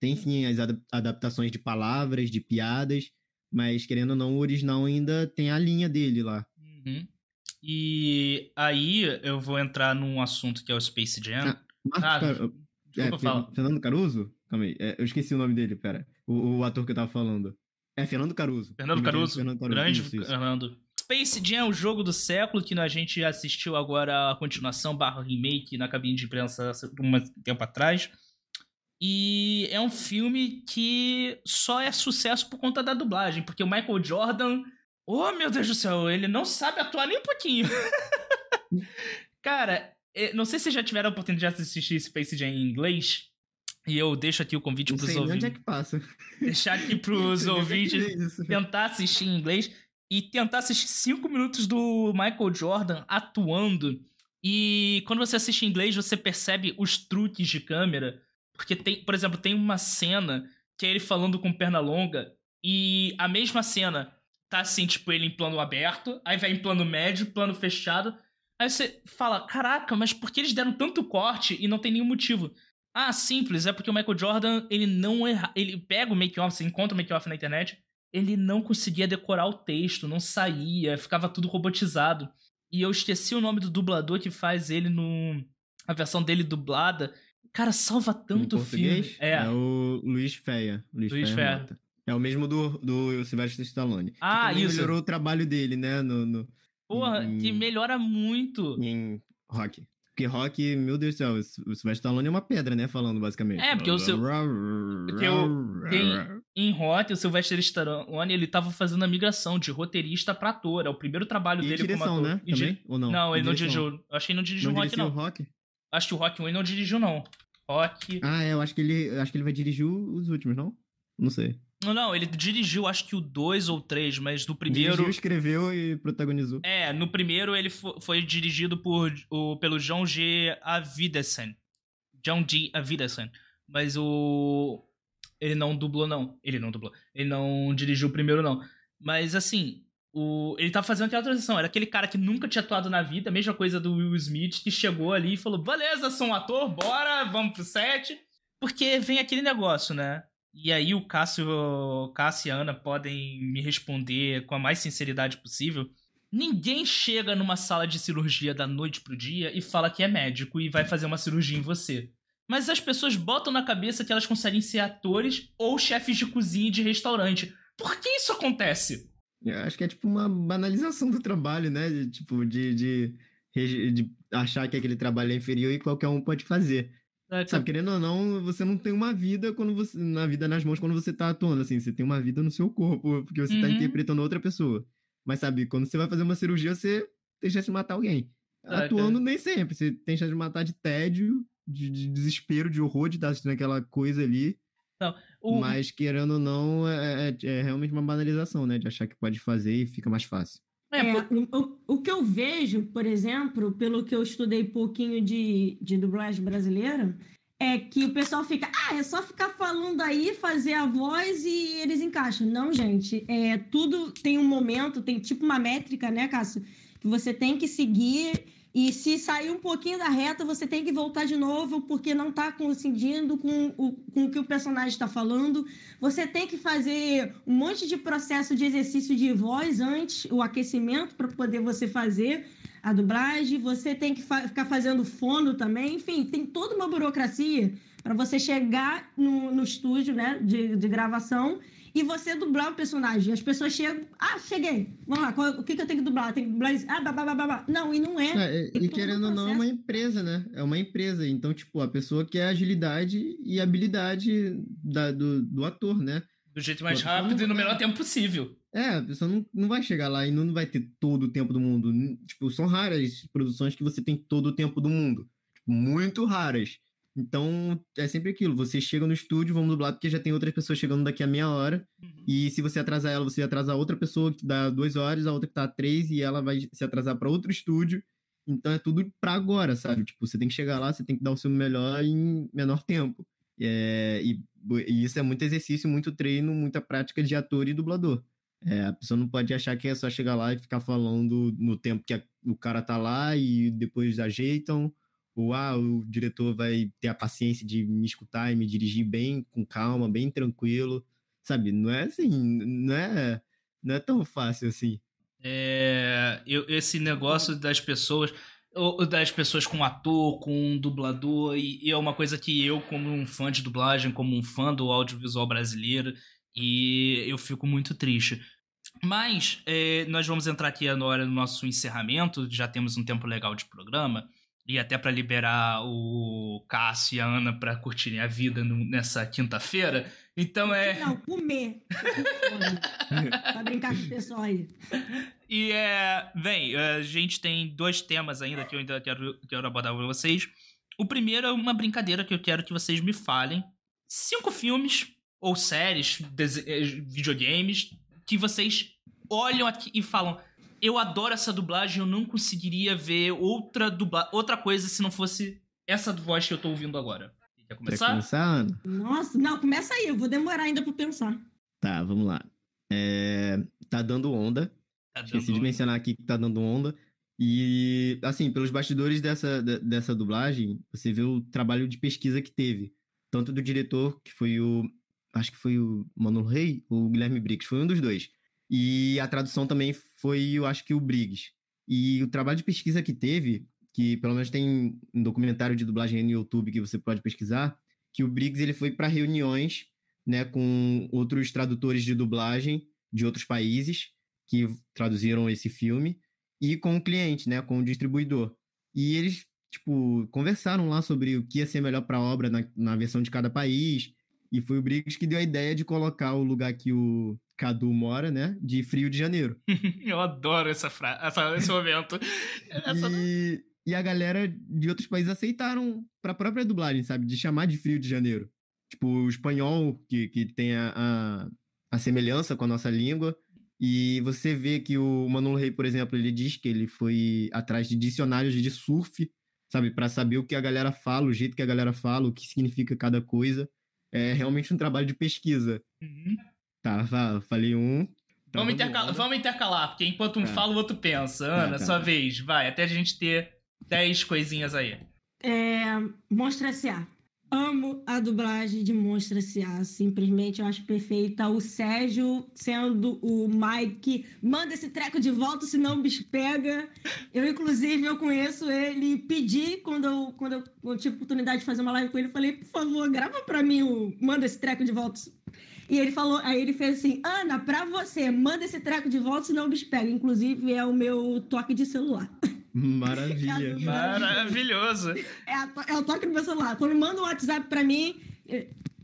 tem sim as adap- adaptações de palavras, de piadas, mas querendo ou não, o original ainda tem a linha dele lá. Uhum. E aí eu vou entrar num assunto que é o Space Jam. Ah, Marcos Ah, Car- é, Fer- fala. Fernando Caruso? Calma aí, é, eu esqueci o nome dele, pera. O, o ator que eu tava falando. É Fernando Caruso. Fernando Caruso, Fernando Caruso. grande Isso, isso. Fernando. Space Jam é o jogo do século que a gente assistiu agora a continuação barra remake na cabine de imprensa um tempo atrás. E é um filme que só é sucesso por conta da dublagem, porque o Michael Jordan, oh meu Deus do céu, ele não sabe atuar nem um pouquinho. <laughs> Cara, eh, não sei se vocês já tiveram a oportunidade de assistir Space Jam em inglês. E eu deixo aqui o convite Não pros sei nem onde ouvintes. é que passa. Deixar aqui <laughs> pros Eu nem ouvintes tentar assistir em inglês e tentar assistir cinco minutos do Michael Jordan atuando. E quando você assiste em inglês, você percebe os truques de câmera. Porque tem, por exemplo, tem uma cena que é ele falando com perna longa e a mesma cena tá assim, tipo, ele em plano aberto, aí vai em plano médio, plano fechado. Aí você fala, caraca, mas por que eles deram tanto corte e não tem nenhum motivo? Ah, simples, é porque o Michael Jordan, ele não erra, ele pega o make-off, você encontra o make-off na internet, ele não conseguia decorar o texto, não saía, ficava tudo robotizado. E eu esqueci o nome do dublador que faz ele no a versão dele dublada. Cara, salva tanto o filme. português, É. o Luiz Feia. Luiz, Luiz Feia. Feia. É o mesmo do, do Sylvester Stallone. Ah, também isso. melhorou o trabalho dele, né? No, no- Porra, em- que melhora muito. em rock. Porque rock, meu Deus do céu, o Sylvester Stallone é uma pedra, né? Falando basicamente. É, porque o seu- porque o- tem- Em Rock, o Sylvester Stallone, ele tava fazendo a migração de roteirista pra ator. É o primeiro trabalho E dele direção, como ator. né? E di- Também? Ou não? Não, ele não dirigiu. Eu acho que ele não dirigiu Não Rock, não. o rock? Acho que o Rock 1 ele não dirigiu, não. Rock. Ah, é, eu acho que ele. acho que ele vai dirigir os últimos, não? Não sei. Não, não, ele dirigiu, acho que o 2 ou 3, mas no primeiro. Dirigiu, escreveu e protagonizou. É, no primeiro ele fo- foi dirigido por, o, pelo John G. Avidesen. John G. Avidesen. Mas o. Ele não dublou, não. Ele não dublou. Ele não dirigiu o primeiro, não. Mas assim, o, ele tava fazendo aquela transição. Era aquele cara que nunca tinha atuado na vida, a mesma coisa do Will Smith, que chegou ali e falou: beleza, sou um ator, bora, vamos pro set. Porque vem aquele negócio, né? E aí o Cássio, Cássio e a Ana podem me responder com a mais sinceridade possível. Ninguém chega numa sala de cirurgia da noite pro dia e fala que é médico e vai fazer uma cirurgia em você. Mas as pessoas botam na cabeça que elas conseguem ser atores ou chefes de cozinha de restaurante. Por que isso acontece? Eu acho que é tipo uma banalização do trabalho, né? De, tipo, de, de, de achar que aquele trabalho é inferior e qualquer um pode fazer. Sabe, querendo ou não, você não tem uma vida quando você. Na vida nas mãos quando você tá atuando, assim, você tem uma vida no seu corpo, porque você tá Uhum. interpretando outra pessoa. Mas sabe, quando você vai fazer uma cirurgia, você tem chance de matar alguém. É, Atuando nem sempre. Você tem chance de matar de tédio, de, de desespero, de horror de estar assistindo aquela coisa ali. O- Mas, querendo ou não, é, é- é realmente uma banalização, né? De achar que pode fazer e fica mais fácil. É, É, o- o que eu vejo, por exemplo, pelo que eu estudei pouquinho de, de dublagem brasileira, é que o pessoal fica, ah, é só ficar falando aí, fazer a voz e eles encaixam. Não, gente, é, tudo tem um momento, tem tipo uma métrica, né, Cássio? Que você tem que seguir e se sair um pouquinho da reta, você tem que voltar de novo porque não está coincidindo com o, com o que o personagem está falando. Você tem que fazer um monte de processo de exercício de voz antes, o aquecimento para poder você fazer a dublagem. Você tem que fa- ficar fazendo fono também. Enfim, tem toda uma burocracia para você chegar no, no estúdio né, de, de gravação e você dublar o personagem. As pessoas chegam, ah, cheguei. Vamos lá, qual- o que, que eu tenho que dublar? Tem que dublar isso? Ah, babá, babá. Não, e não é. É, e- querendo ou não, é uma empresa, né? É uma empresa. Então, tipo, a pessoa quer agilidade e habilidade da- do, do ator, né? do jeito mais rápido e no menor tempo possível. É, a pessoa não, não vai chegar lá e não vai ter todo o tempo do mundo. Tipo, são raras produções que você tem todo o tempo do mundo. Tipo, muito raras. Então, é sempre aquilo. Você chega no estúdio, vamos dublar, porque já tem outras pessoas chegando daqui a meia hora. E se você atrasar ela, você atrasar outra pessoa que dá duas horas, a outra que tá três, e ela vai se atrasar para outro estúdio. Então é tudo pra agora, sabe? Tipo, você tem que chegar lá, você tem que dar o seu melhor em menor tempo. É, e, e, isso é muito exercício, muito treino, muita prática de ator e dublador. É, a pessoa não pode achar que é só chegar lá e ficar falando no tempo que a, o cara tá lá e depois ajeitam, ou ah, o diretor vai ter a paciência de me escutar e me dirigir bem, com calma, bem tranquilo, sabe? Não é assim, não é, não é tão fácil assim. É, eu, esse negócio das pessoas, das pessoas com ator, com dublador, e, e, é uma coisa que eu, como um fã de dublagem, como um fã do audiovisual brasileiro, e eu fico muito triste. Mas é, nós vamos entrar aqui agora no nosso encerramento, já temos um tempo legal de programa, e até para liberar o Cássio e a Ana para curtirem a vida no, nessa quinta-feira. Então é. Não, comer. <laughs> pra brincar com o pessoal aí. E é. Bem, a gente tem dois temas ainda que eu ainda quero, quero abordar com vocês. O primeiro é uma brincadeira que eu quero que vocês me falem. Cinco filmes ou séries, eh, videogames, que vocês olham aqui e falam: Eu adoro essa dublagem, eu não conseguiria ver outra, dubla outra coisa se não fosse essa voz que eu tô ouvindo agora. Quer começar? Quer começar, Ana? Nossa, não, começa aí, eu vou demorar ainda pra pensar. Tá, vamos lá. É... Tá dando onda. Tá Esqueci dando de mencionar aqui que tá dando onda. E, assim, pelos bastidores dessa, dessa dublagem, você vê o trabalho de pesquisa que teve. Tanto do diretor, que foi o acho que foi o Mano Rey ou o Guilherme Briggs, foi um dos dois. E a tradução também foi, eu acho que o Briggs. E o trabalho de pesquisa que teve, que pelo menos tem um documentário de dublagem no YouTube que você pode pesquisar, que o Briggs ele foi para reuniões, né, com outros tradutores de dublagem de outros países que traduziram esse filme e com o cliente, né, com o distribuidor. E eles tipo conversaram lá sobre o que ia ser melhor para a obra na, na versão de cada país e foi o Briggs que deu a ideia de colocar o lugar que o Cadu mora, né? De Frio de Janeiro. <laughs> Eu adoro essa frase, essa, esse momento. <laughs> Essa... E, e a galera de outros países aceitaram pra própria dublagem, sabe? De chamar de Frio de Janeiro. Tipo, o espanhol, que, que tem a, a, a semelhança com a nossa língua. E você vê que o Manolo Rey, por exemplo, ele diz que ele foi atrás de dicionários de surf, sabe? para saber o que a galera fala, o jeito que a galera fala, o que significa cada coisa é realmente um trabalho de pesquisa. Uhum. Tá, falei um. Tá vamos, intercalar, vamos intercalar, porque enquanto um tá. fala, o outro pensa. Tá, Ana, tá, sua vez, vai, até a gente ter 10 coisinhas aí. É, Monstra S.A. Amo a dublagem de Monstra S.A. Simplesmente eu acho perfeita. O Sérgio sendo o Mike. Manda esse treco de volta, senão o bicho pega. Eu, inclusive, eu conheço ele. Pedi, quando eu, quando eu, eu tive oportunidade de fazer uma live com ele, falei, por favor, grava pra mim o Manda esse treco de volta. E ele falou, aí ele fez assim, Ana, pra você, manda esse treco de volta, senão o bicho pega. Inclusive, é o meu toque de celular. Maravilha. <laughs> É Maravilhoso. É, a, é o toque do meu celular. Quando manda um WhatsApp pra mim,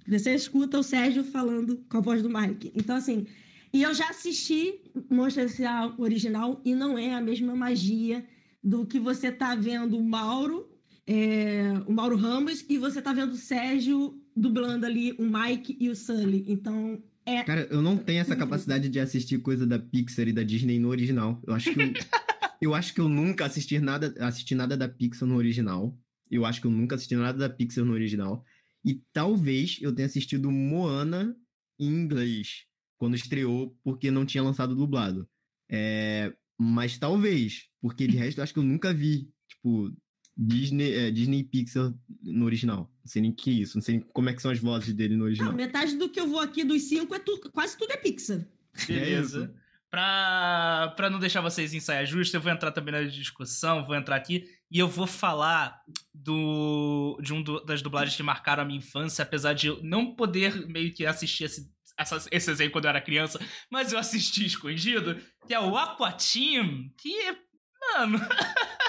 você escuta o Sérgio falando com a voz do Mike. Então, assim, e eu já assisti Monstro S.A. original e não é a mesma magia do que você tá vendo o Mauro, é, o Mauro Ramos, e você tá vendo o Sérgio dublando ali o Mike e o Sully. Então, é... Cara, eu não tenho essa capacidade de assistir coisa da Pixar e da Disney no original. Eu acho que eu, <laughs> eu acho que eu nunca assisti nada, assisti nada da Pixar no original. Eu acho que eu nunca assisti nada da Pixar no original. E talvez eu tenha assistido Moana em inglês, quando estreou, porque não tinha lançado dublado. É, mas talvez, porque de resto eu acho que eu nunca vi, tipo, Disney, é, Disney e Pixar no original. Não sei nem o que é isso, não sei nem como é que são as vozes dele no original. Não, metade do que eu vou aqui dos cinco é tudo, quase tudo é Pixar. Beleza. É Pra, pra não deixar vocês em saia justa, eu vou entrar também na discussão, vou entrar aqui e eu vou falar do, de um do, das dublagens que marcaram a minha infância, apesar de eu não poder meio que assistir esse, essa, esse desenho quando eu era criança, mas eu assisti escondido, que é o Aquatim, que, mano, <laughs>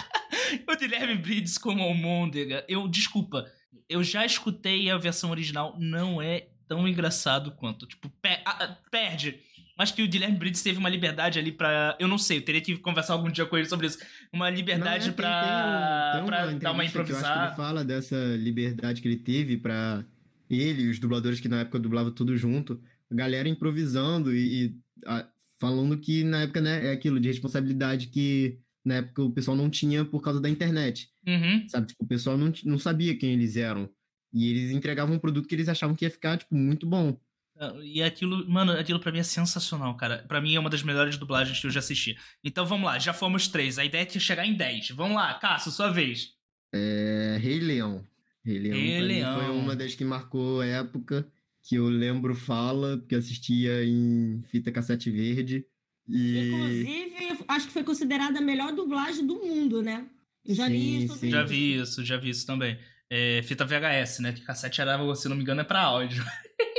<laughs> o Guilherme Briggs como Almôndega, eu, desculpa, eu já escutei a versão original, não é tão engraçado quanto, tipo, per, a, perde Acho que o Guilherme Briggs teve uma liberdade ali para Eu não sei, eu teria que conversar algum dia com ele sobre isso. Uma liberdade para dar uma improvisada. eu acho que ele fala dessa liberdade que ele teve para ele e os dubladores que na época dublavam tudo junto. A galera improvisando e, e a, falando que na época né, é aquilo de responsabilidade que na época o pessoal não tinha por causa da internet. Uhum. Sabe? Tipo, o pessoal não, não sabia quem eles eram. E eles entregavam um produto que eles achavam que ia ficar, tipo, muito bom. Ah, E aquilo, mano, aquilo pra mim é sensacional, cara. Pra mim é uma das melhores dublagens que eu já assisti. Então vamos lá, já fomos três. A ideia é chegar em 10. Vamos lá, Cássio, sua vez. É, Rei Leão. Rei Leão, Rei Leão. foi uma das que marcou a época que eu lembro fala, porque assistia em fita cassete verde. E Inclusive, acho que foi considerada a melhor dublagem do mundo, né? Eu já li Sim, sobre sim. Já vi isso, já vi isso também. É, fita VHS, né? Que cassete era, se não me engano, é pra áudio.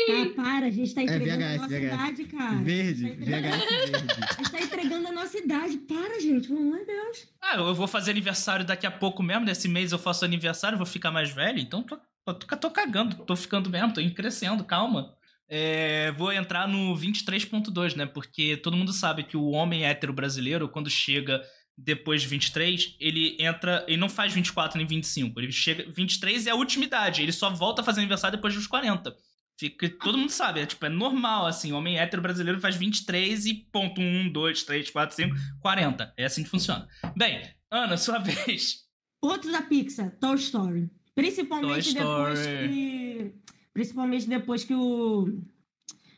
Ah, para, a gente tá entregando VHS, a nossa VHS. idade, cara. verde, Tá entregando- VHS verde. <laughs> A gente tá entregando a nossa idade. Para, gente, pelo amor de Deus. Ah, eu vou fazer aniversário daqui a pouco mesmo. Nesse mês eu faço aniversário, vou ficar mais velho. Então tô, tô, tô, tô cagando, tô ficando mesmo, tô crescendo, calma. É, vou entrar no 23.2, né? Porque todo mundo sabe que o homem hétero brasileiro, quando chega depois de 23, ele entra. Ele não faz 24 nem 25. Ele chega. 23 é a última idade. Ele só volta a fazer aniversário depois dos 40. Fica, todo mundo sabe, é tipo, é normal, assim, homem hétero brasileiro faz 23 e ponto 1, 2, 3, 4, 5, 40. É assim que funciona. Bem, Ana, sua <laughs> vez. Outro da Pixar, Toy Story. Principalmente Toy depois Story. que. Principalmente depois que o.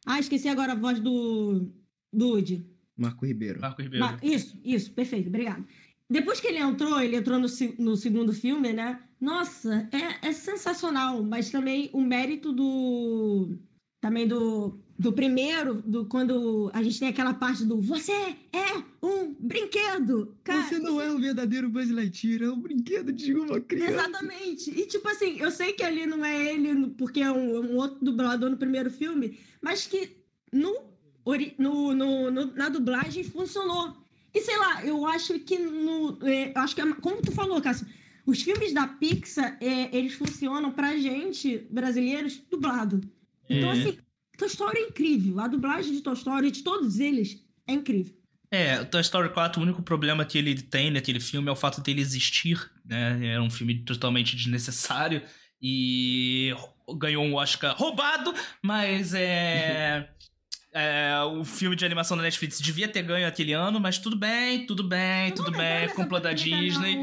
Ah, esqueci agora a voz do. Do Woody. Marco Ribeiro. Marco Ribeiro. Ma- Isso, isso, perfeito, obrigado. Depois que ele entrou, ele entrou no, se- no segundo filme, né? Nossa, é, é sensacional, mas também o mérito do. Também do, do primeiro, do quando a gente tem aquela parte do Você é um brinquedo! Cara, Você não é um verdadeiro Buzz Lightyear, é um brinquedo de uma criança. Exatamente. E tipo assim, eu sei que ali não é ele, porque é um, um outro dublador no primeiro filme, mas que no, ori- no, no- no- na dublagem funcionou. E sei lá, eu acho que no. é, eu acho que, é- como tu falou, Cássio, os filmes da Pixar, é, eles funcionam pra gente, brasileiros, dublado. Então, É. assim, Toy Story é incrível. A dublagem de Toy Story, de todos eles, é incrível. É, o Toy Story 4, o único problema que ele tem naquele filme é o fato dele existir, né? É um filme totalmente desnecessário e ganhou um Oscar roubado, mas é. <laughs> é, o filme de animação da Netflix devia ter ganho aquele ano, mas tudo bem, tudo bem, tudo bem. Complô da Disney.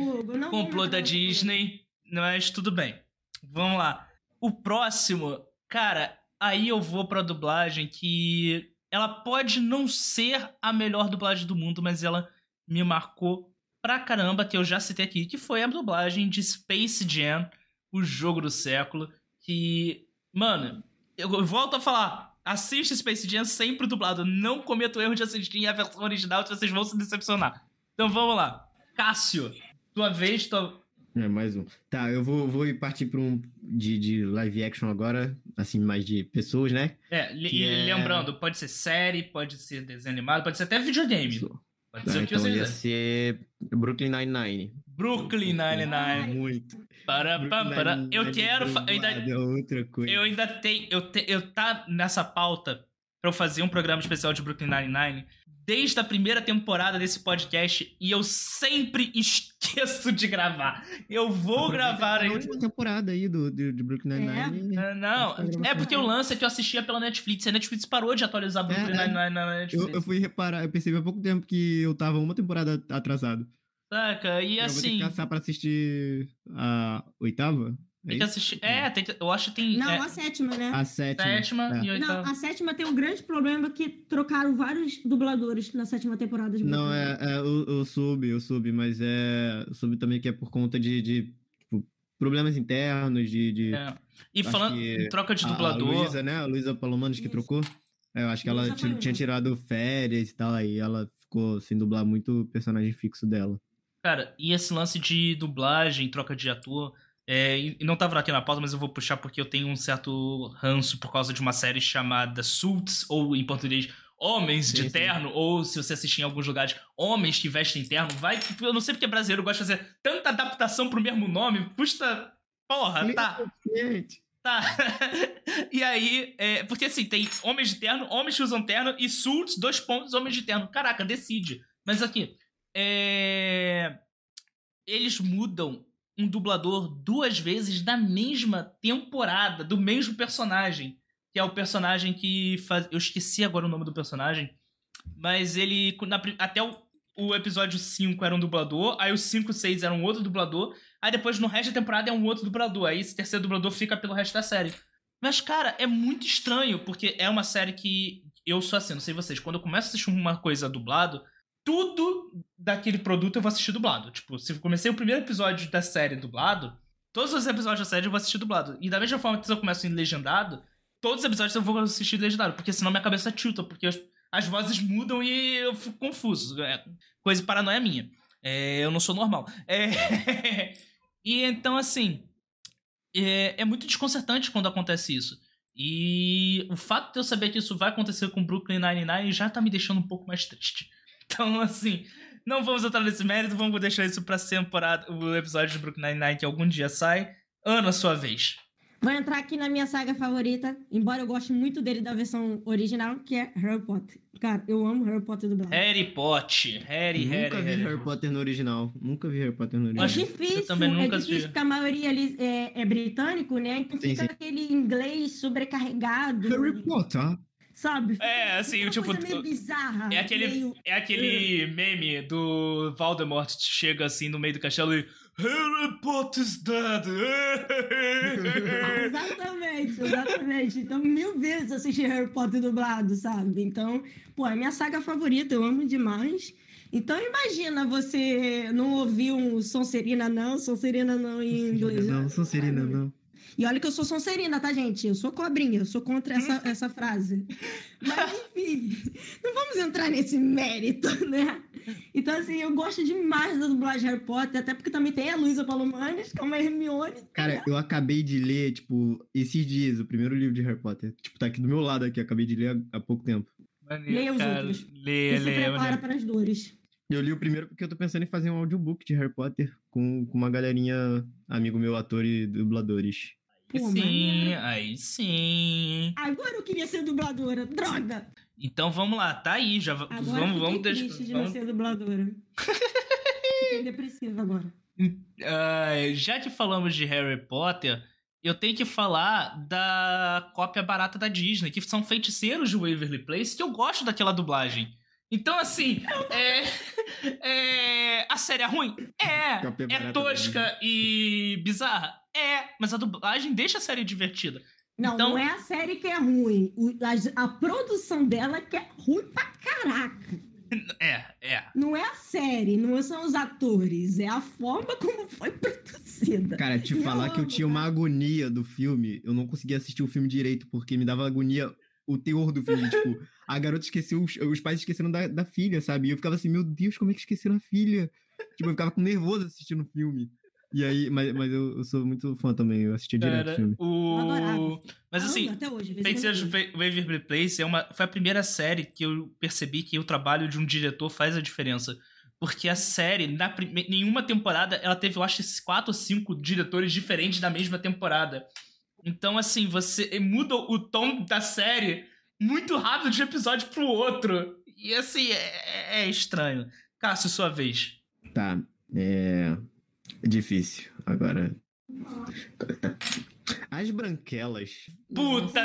Complô da Disney, mas tudo bem. Vamos lá. O próximo, cara, aí eu vou pra dublagem que ela pode não ser a melhor dublagem do mundo, mas ela me marcou pra caramba, que eu já citei aqui, que foi a dublagem de Space Jam, o jogo do século, que, mano, eu volto a falar, assiste Space Jam sempre dublado, não cometa o erro de assistir a versão original, que vocês vão se decepcionar. Então vamos lá. Cássio, tua vez, tua... É, mais um. Tá, eu vou, vou partir pra um de, de live action agora, assim, mais de pessoas, né? É, Que e é- lembrando, pode ser série, pode ser desenho animado, pode ser até videogame. Pode ser o que então você ia ser Brooklyn Nine-Nine. Brooklyn Nine-Nine. Muito. Para, para, para. Eu quero. Eu ainda, é outra coisa. eu ainda tenho. Eu, te, eu tá nessa pauta pra eu fazer um programa especial de Brooklyn Nine-Nine desde a primeira temporada desse podcast e eu sempre <laughs> esqueço de gravar. Eu vou gravar a aí. última temporada aí do, do, de Brooklyn Nine-Nine. Ah, Não, é porque o lance é que eu assistia pela Netflix. A Netflix parou de atualizar Brooklyn É, é. Nine-Nine na Netflix. Eu, eu fui reparar, eu percebi há pouco tempo que eu tava uma temporada atrasado. Saca? E eu vou ter assim. que caçar pra assistir a oitava? É Tem que assistir. É, que- eu acho que tem. Não, é, a sétima, né? A sétima. sétima é. e Não, oitava. a sétima tem um grande problema que trocaram vários dubladores na sétima temporada de Não, é, é eu, eu soube, eu soube, mas é. Eu soube também que é por conta de, de, tipo, problemas internos, de. de É. E falando que em troca de a- dublador. A Luísa, né? A Luísa Palomanos que trocou. É, eu acho que ela tinha tirado férias e tal, aí ela ficou sem dublar muito o personagem fixo dela. Cara, e esse lance de dublagem, troca de ator. É, e não tava aqui na pauta, mas eu vou puxar porque eu tenho um certo ranço por causa de uma série chamada Suits, ou em português, Homens Sim, de sim. Terno, ou se você assistir em alguns lugares, Homens que Vestem Terno. Vai, eu não sei porque brasileiro gosta de fazer tanta adaptação pro mesmo nome, custa. Porra, tá. Gente, Tá. <laughs> e aí, é, porque assim, tem homens de terno, homens que usam terno e suits, dois pontos, homens de terno. Caraca, decide. Mas aqui, é, eles mudam um dublador duas vezes na mesma temporada, do mesmo personagem. Que é o personagem que faz. Eu esqueci agora o nome do personagem. Mas ele. na até o. o episódio 5 era um dublador, aí o 5 e 6 era um outro dublador, aí depois no resto da temporada é um outro dublador, aí esse terceiro dublador fica pelo resto da série. Mas, cara, é muito estranho, porque é uma série que eu sou assim, não sei vocês, quando eu começo a assistir uma coisa dublado, tudo daquele produto eu vou assistir dublado. Tipo, se eu comecei o primeiro episódio da série dublado, todos os episódios da série eu vou assistir dublado. E da mesma forma que se eu começo em legendado, todos os episódios eu vou assistir legendado, porque senão minha cabeça tilta, porque as, as vozes mudam e eu fico confuso. É coisa paranoia minha. É, eu não sou normal. É, <laughs> e então, assim, é, é muito desconcertante quando acontece isso. E o fato de eu saber que isso vai acontecer com Brooklyn Nine-Nine já tá me deixando um pouco mais triste. Então, assim, não vamos entrar nesse mérito, vamos deixar isso pra temporada, o episódio de Brooklyn Nine-Nine que algum dia sai. Ana, sua vez. Vou entrar aqui na minha saga favorita, embora eu goste muito dele da versão original, que é Harry Potter. Cara, eu amo Harry Potter do Brasil. Harry Potter. Harry, nunca Harry, vi Harry. Harry Potter no original. Nunca vi Harry Potter no É original. difícil, Eu também nunca é difícil assisti. porque a maioria ali é, é britânico, né? Então Sim, fica sim. aquele inglês sobrecarregado. Harry Potter? Sabe? É, assim, uma tipo, coisa meio bizarra. É aquele, meio- é aquele meme do Voldemort chega assim no meio do castelo e Harry Potter's dead. <laughs> Exatamente, exatamente. Então, mil vezes assisti Harry Potter dublado, sabe? Então, pô, é minha saga favorita, eu amo demais. Então, imagina você não ouvir um Sonserina não, Sonserina não em inglês. Não, Sonserina, não. E olha que eu sou Sonserina, tá, gente? Eu sou cobrinha, eu sou contra essa, <laughs> essa frase. Mas, enfim, não vamos entrar nesse mérito, né? Então, assim, eu gosto demais da dublagem de Harry Potter, até porque também tem a Luísa Palomares, que é uma Hermione. Cara, eu acabei de ler, tipo, esses dias, o primeiro livro de Harry Potter. Tipo, tá aqui do meu lado aqui, acabei de ler há, há pouco tempo. Maneiro, Leia os cara. outros. Leia, e se leia, prepara para as dores. Eu li o primeiro porque eu tô pensando em fazer um audiobook de Harry Potter com, com uma galerinha, amigo meu, ator e dubladores. Pô, Sim, maneiro. aí sim. Agora eu queria ser dubladora. Droga! Então vamos lá, tá aí, já Agora vamos, eu vamos deixar. triste de vamos- não ser dubladora. <laughs> Fiquei depressiva agora. Ah, já que falamos de Harry Potter, eu tenho que falar da cópia barata da Disney, que são feiticeiros de Waverly Place, que eu gosto daquela dublagem. Então, assim, é, é, a série é ruim? É. É tosca e bizarra? É. Mas a dublagem deixa a série divertida. Não, Então- não é a série que é ruim. A, a produção dela que é ruim pra caraca. É, é. Não é a série, não são os atores, é a forma como foi produzida. Cara, te Eu falar que eu tinha uma agonia do filme, eu não conseguia assistir o filme direito, porque me dava agonia o teor do filme. tipo, a garota esqueceu, os, os pais esqueceram da, da filha, sabe? E eu ficava assim, meu Deus, como é que esqueceram a filha? Tipo, eu ficava com nervoso assistindo o filme. E aí, mas, mas eu, eu sou muito fã também, eu assistia direto o Cara, filme. o... Mas assim, até hoje, Feiticeiros de Waverly Place é uma, foi a primeira série que eu percebi que o trabalho de um diretor faz a diferença. Porque a série, na prime- nenhuma temporada, ela teve, eu acho, quatro ou cinco diretores diferentes na mesma temporada. Então, assim, você muda o tom da série muito rápido de um episódio pro outro. E, assim, é, é estranho. Cássio, sua vez. Tá, é. Difícil. Agora. As branquelas. Puta!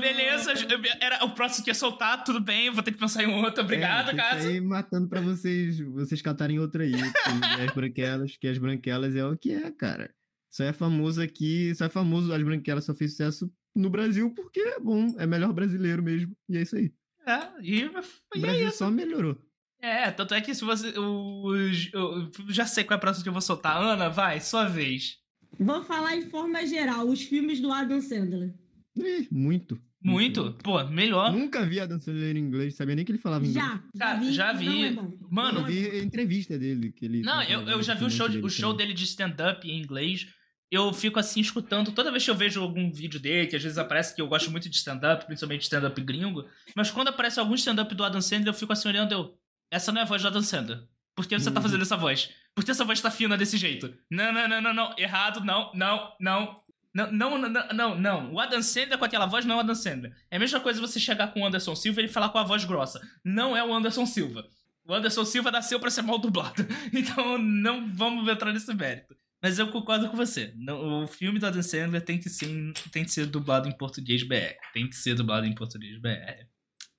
Beleza, era o próximo que ia soltar, tudo bem, vou ter que pensar em outro. Obrigado, é, sair matando pra vocês, vocês catarem outra aí. as branquelas, que as branquelas é o que é, cara. Só é famoso aqui, só é famoso, as branquelas só fez sucesso no Brasil porque é bom, é melhor brasileiro mesmo. E é isso aí. É, e, O é Brasil isso. só melhorou. É, tanto é que se você. o- eu já sei qual é a próxima que eu vou soltar. Ana, vai, sua vez. Vou falar em forma geral, os filmes do Adam Sandler. Ih, muito. Muito? Pô, melhor. Nunca vi a dançarina em inglês, sabia nem que ele falava inglês. Já, já vi. já vi. Não é bom. Mano, Eu é vi entrevista dele, que ele. Não, eu, eu já vi o show, falando o show dele de stand-up em inglês. Eu fico assim escutando. Toda vez que eu vejo algum vídeo dele, que às vezes aparece que eu gosto muito de stand-up, principalmente stand-up gringo. Mas quando aparece algum stand-up do Adam Sandler, eu fico assim olhando, eu. Essa não é a voz do Adam Sandler. Por que você tá Uhum. fazendo essa voz? Por que essa voz tá fina desse jeito? Não, não, não, não, não. Errado, não, não, não. Não, não, não, não, não. O Adam Sandler com aquela voz não é o Adam Sandler. É a mesma coisa você chegar com o Anderson Silva e ele falar com a voz grossa. Não é o Anderson Silva. O Anderson Silva nasceu pra ser mal dublado. <laughs> Então não vamos entrar nesse mérito. Mas eu concordo com você. Não, o filme do Adam Sandler tem que, ser, tem que ser dublado em português BR. Tem que ser dublado em português BR.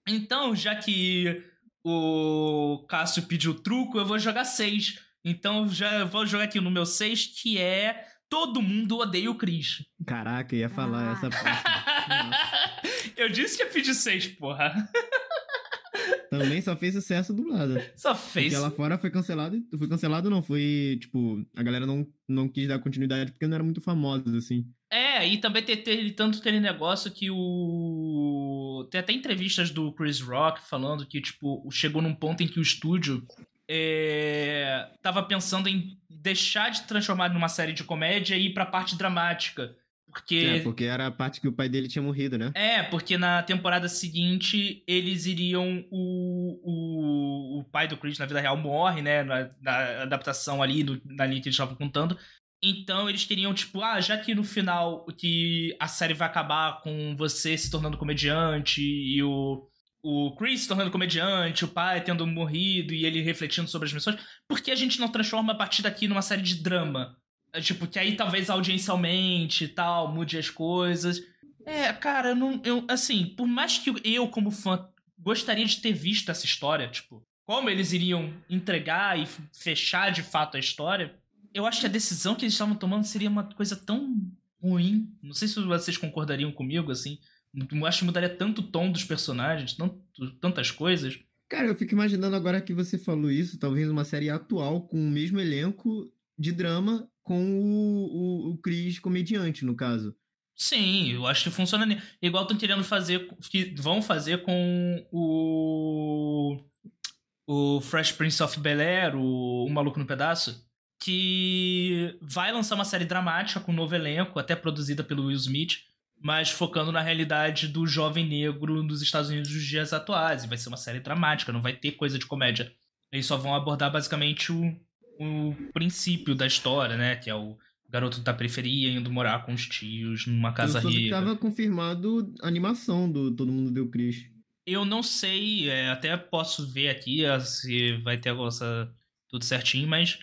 Então, já que o Cássio pediu truco, eu vou jogar 6. Então já vou jogar aqui no meu 6, que é Todo mundo odeia o Chris. Caraca, eu ia falar Ah. essa parte. <laughs> eu disse que ia pedir 6, porra. Também só fez sucesso dublado. <laughs> Só fez. Porque lá fora foi cancelado. Foi cancelado, não. Foi, tipo, a galera não, não quis dar continuidade porque não era muito famosos, assim. É, e também tem tanto aquele negócio que o. Tem até entrevistas do Chris Rock falando que, tipo, chegou num ponto em que o estúdio é, tava pensando em deixar de transformar numa série de comédia e ir pra parte dramática. Porque. É, porque era a parte que o pai dele tinha morrido, né? É, porque na temporada seguinte eles iriam. O, o, o pai do Chris na vida real morre, né? Na, na adaptação ali, do, na linha que eles estavam contando. Então eles queriam, tipo, ah, já que no final que a série vai acabar com você se tornando comediante e o, o Chris se tornando comediante, o pai tendo morrido e ele refletindo sobre as missões, por que a gente não transforma a partir daqui numa série de drama? É, Tipo, que aí talvez audiencialmente e tal, mude as coisas. É, cara, eu não. Eu, assim, por mais que eu, como fã, gostaria de ter visto essa história, tipo, como eles iriam entregar e fechar de fato a história, eu acho que a decisão que eles estavam tomando seria uma coisa tão ruim. Não sei se vocês concordariam comigo, assim. Eu acho que mudaria tanto o tom dos personagens, tanto, tantas coisas. Cara, eu fico imaginando agora que você falou isso, talvez uma série atual com o mesmo elenco de drama com o, o, o Chris comediante, no caso. Sim, eu acho que funciona. Igual estão querendo fazer, que vão fazer com o. O Fresh Prince of Bel Air, o, o Maluco no Pedaço, que vai lançar uma série dramática com um novo elenco, até produzida pelo Will Smith, mas focando na realidade do jovem negro nos Estados Unidos dos dias atuais. E vai ser uma série dramática, não vai ter coisa de comédia. Eles só vão abordar basicamente o, o princípio da história, né? Que é o garoto da periferia indo morar com os tios numa casa eu soube que rica. tava confirmado a animação do Todo Mundo Deu Chris. Eu não sei, é, até posso ver aqui é, se vai ter essa, tudo certinho, mas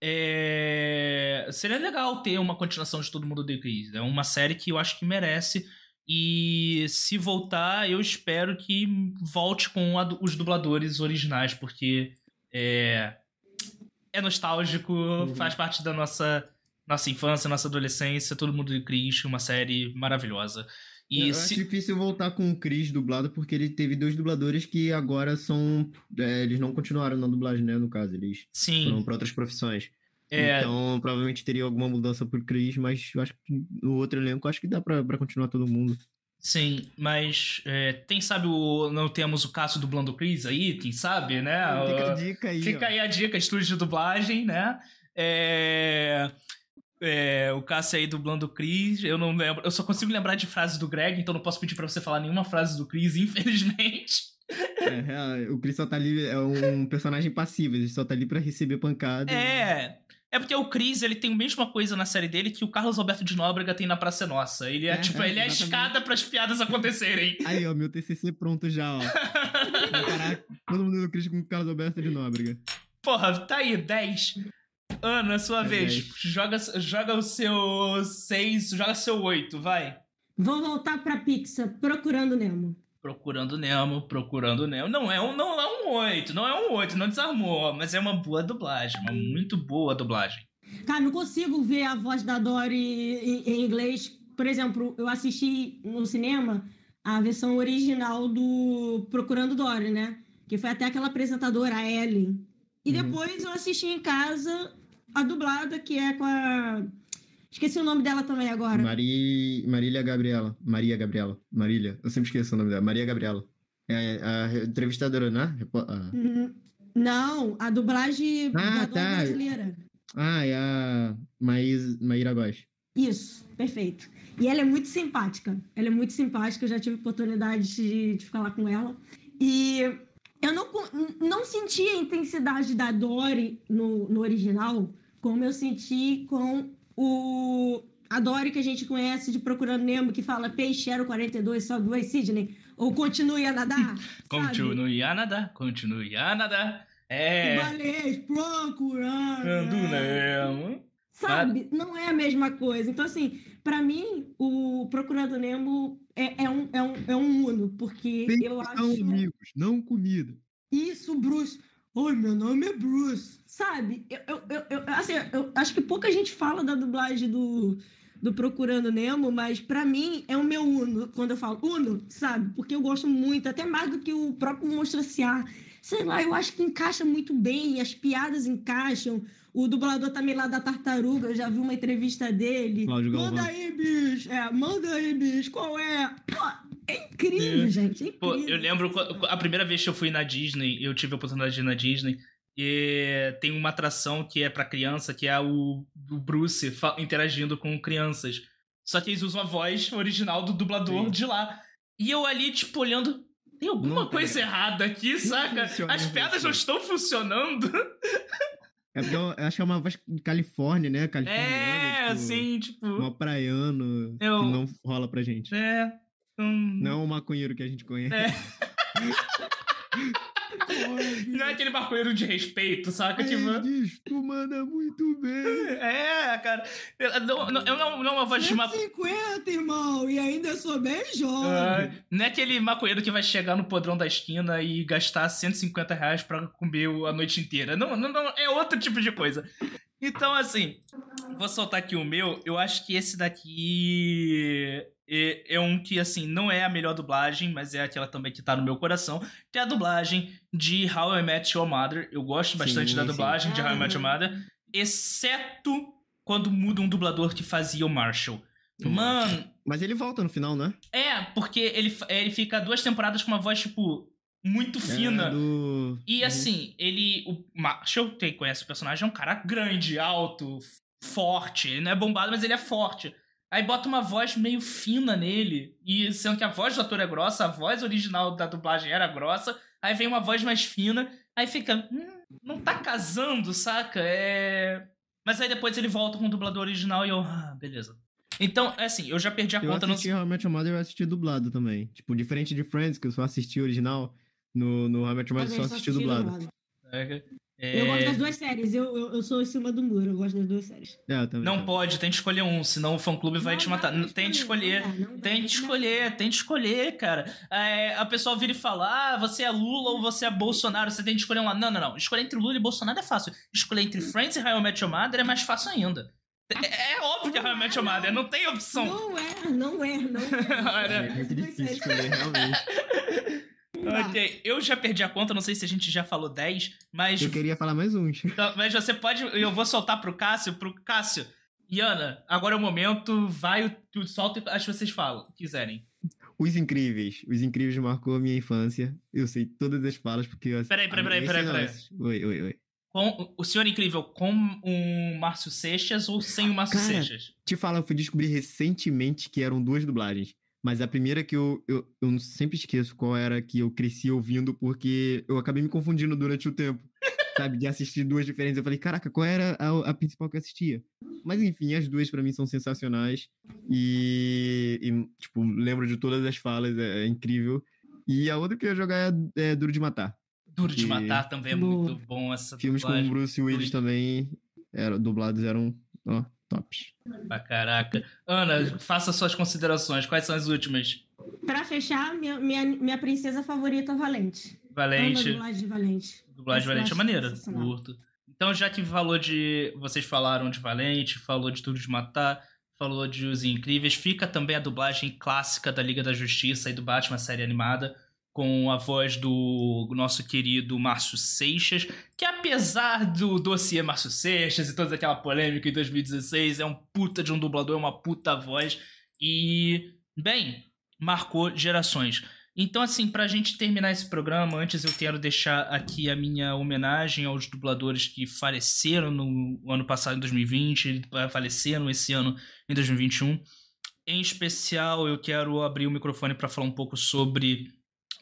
é, seria legal ter uma continuação de Todo Mundo Odeia o Chris. É uma série que eu acho que merece. E se voltar, eu espero que volte com a os dubladores originais, porque é, é nostálgico, faz parte da nossa, nossa infância, nossa adolescência. Todo Mundo Chris, uma série maravilhosa. E eu se- acho difícil voltar com o Chris dublado, porque ele teve dois dubladores que agora são. é, eles não continuaram na dublagem, né? No caso, eles sim, foram pra outras profissões. é, Então, provavelmente teria alguma mudança pro Chris, mas eu acho que no outro elenco, acho que dá pra continuar todo mundo. Sim, mas é, quem sabe o, não temos o Cássio dublando o Chris aí, quem sabe, né? Fica a dica aí. Fica ó. aí a dica, estúdio de dublagem, né? É, é, o Cássio aí dublando o Chris, eu não lembro, eu só consigo lembrar de frases do Greg, então não posso pedir pra você falar nenhuma frase do Chris, <laughs> infelizmente. É, real, o Chris só tá ali, é um personagem passivo, ele só tá ali pra receber pancada. É, é porque o Chris, ele tem a mesma coisa na série dele que o Carlos Alberto de Nóbrega tem na Praça é Nossa. Ele é, É, tipo, ele é a escada pras piadas acontecerem. <laughs> Aí, ó, meu TCC pronto já, ó. <laughs> Caraca, todo mundo do Chris com o Carlos Alberto de Nóbrega. Porra, tá aí, 10. Ana, sua É vez. 10. Joga, joga o seu 6, joga seu 8, vai. Vou voltar pra Pixar, procurando Nemo. Procurando Nemo, procurando Nemo. Não é um, não é um 8, não é um 8, não desarmou, mas é uma boa dublagem, uma muito boa dublagem. Cara, não consigo ver a voz da Dory em, em inglês. Por exemplo, eu assisti no cinema a versão original do Procurando Dory, né? Que foi até aquela apresentadora, a Ellen. E Uhum. depois eu assisti em casa a dublada, que é com a. Esqueci o nome dela também agora. Mari... Marília Gabriela. Maria Gabriela. Marília. Eu sempre esqueço o nome dela. Maria Gabriela. É a entrevistadora, né? A- Hum, Não, a dublagem Ah, tá. brasileira. Ah, é a Maís... Maíra Góes. Isso, perfeito. E ela é muito simpática. Ela é muito simpática, eu já tive oportunidade de, de falar com ela. E eu não, não senti a intensidade da Dory no, no original como eu senti com o, a Dory que a gente conhece de Procurando Nemo, que fala peixe era o 42, só duas Sidney. Ou continue a nadar. <laughs> Continue a nadar, continue a nadar. É. Baleias procurando. Ando Nemo. Sabe? Não é a mesma coisa. Então, assim, pra mim, o Procurando Nemo é, é um, é, um, é um uno, porque eu acho. amigos, não comida. Isso, Bruce. Oi, meu nome é Bruce. Sabe? Eu, eu, eu, assim, eu acho que pouca gente fala da dublagem do, do Procurando Nemo, mas para mim é o meu Uno, quando eu falo Uno, sabe? Porque eu gosto muito, até mais do que o próprio Monstro S.A. Sei lá, eu acho que encaixa muito bem, as piadas encaixam. O dublador também lá da Tartaruga, eu já vi uma entrevista dele. Cláudio manda Galvão. aí, bicho. É, manda aí, bicho. Qual é? Pô, é incrível, É. gente. É incrível. Pô, eu lembro a primeira vez que eu fui na Disney, eu tive a oportunidade de ir na Disney. E tem uma atração que é pra criança, que é o, o Bruce interagindo com crianças. Só que eles usam a voz original do dublador Sim. de lá. E eu ali, tipo, olhando. Tem alguma Não, coisa ligado. errada aqui, saca? funciona As piadas não estão funcionando. É porque eu, acho que é uma voz de Califórnia, né? Californiana. É, tipo, assim, tipo. Mó praiano Eu- que não rola pra gente. É. hum, Não o maconheiro que a gente conhece. É. <laughs> Não é aquele maconheiro de respeito, saca? Tipo. diz, tu manda muito bem. <laughs> É, cara. Eu- Não, não, eu não, não é uma voz de ma... 150, irmão, e ainda sou bem jovem. Ah, não é aquele maconheiro que vai chegar no podrão da esquina e gastar 150 reais pra comer o- a noite inteira. Não, não, não, é outro tipo de coisa. Então, assim, vou soltar aqui o meu. Eu acho que esse daqui é, é um que, assim, não é a melhor dublagem, mas é aquela também que tá no meu coração, que é a dublagem de How I Met Your Mother. Eu gosto bastante Sim, da sim. dublagem de How I Met Your Mother, exceto quando muda um dublador que fazia o Marshall. Mano, Mas ele volta no final, né? é, porque ele, ele fica duas temporadas com uma voz, tipo, muito fina. É do... E Uhum. assim, ele. O Marshall, quem conhece o personagem, é um cara grande, alto, forte. Ele não é bombado, mas ele é forte. Aí bota uma voz meio fina nele. E sendo que a voz do ator é grossa, a voz original da dublagem era grossa. Aí vem uma voz mais fina. Aí fica. Hum, não tá casando, saca? É. Mas aí depois ele volta com o dublador original e eu. Ah, beleza. Então, é assim, eu já perdi a Eu conta. Não... assisti I Met Your Mother, eu assisti dublado também. Tipo, diferente de Friends, que eu só assisti original, no, no How I Met Your Mother só assisti dublado. dublado. É... Eu gosto das duas séries, eu, eu, eu sou em cima do muro, eu gosto das duas séries. É, eu também. Não pode, tem que escolher um, senão o fã-clube vai Não te matar. Não, Tem que escolher. não Tem que escolher, tem que escolher, cara. É, a pessoa vira e fala: ah, você é Lula ou você é Bolsonaro, você tem que escolher um lado. Não, não, não. Escolher entre Lula e Bolsonaro é fácil. Escolher entre Friends e How I Met Your Mother é mais fácil ainda. É, é óbvio que é How I Met Your Mother, não tem opção. Não é, não é, não é. <laughs> Olha, É difícil escolher, realmente. <laughs> Não. Ok, eu já perdi a conta, não sei se a gente já falou 10, mas, Eu queria falar mais uns. então, mas você pode. Eu vou soltar pro Cássio, pro Cássio. Iana, agora é o momento, vai, tu solta e acho que vocês falam, quiserem. Os Incríveis. Os Incríveis marcou a minha infância. Eu sei todas as falas porque eu Peraí, peraí, peraí, peraí, peraí. Oi, oi, oi. Com o Senhor Incrível com o Márcio Seixas ou sem o Márcio Cara, Seixas? Te falo, eu fui descobrir recentemente que eram duas dublagens. Mas a primeira que eu, eu, eu sempre esqueço qual era que eu cresci ouvindo, porque eu acabei me confundindo durante o tempo. Sabe, de assistir duas diferentes. Eu falei, caraca, qual era a, a principal que eu assistia? Mas enfim, as duas pra mim são sensacionais. E, e, tipo, lembro de todas as falas, é, é incrível. E a outra que eu ia jogar é, é Duro de Matar. Duro de Matar também é muito bom essa Filmes com o dublagem. Bruce Willis Duro também, eram, dublados eram, ó, tops. Pra caraca. Ana, faça suas considerações. Quais são as últimas? Pra fechar, minha, minha, minha princesa favorita, Valente. Amo a Valente. dublagem de Valente. Dublagem eu Valente é maneira. Curto. Então, já que falou de. Vocês falaram de Valente, falou de Tudo de Matar, falou de Os Incríveis, fica também a dublagem clássica da Liga da Justiça e do Batman série animada, com a voz do nosso querido Márcio Seixas, que apesar do dossiê Márcio Seixas e toda aquela polêmica em 2016, é um puta de um dublador, é uma puta voz. E, bem, marcou gerações. Então, assim, pra gente terminar esse programa, antes eu quero deixar aqui a minha homenagem aos dubladores que faleceram no ano passado, em 2020, e faleceram esse ano, em 2021. Em especial, eu quero abrir o microfone para falar um pouco sobre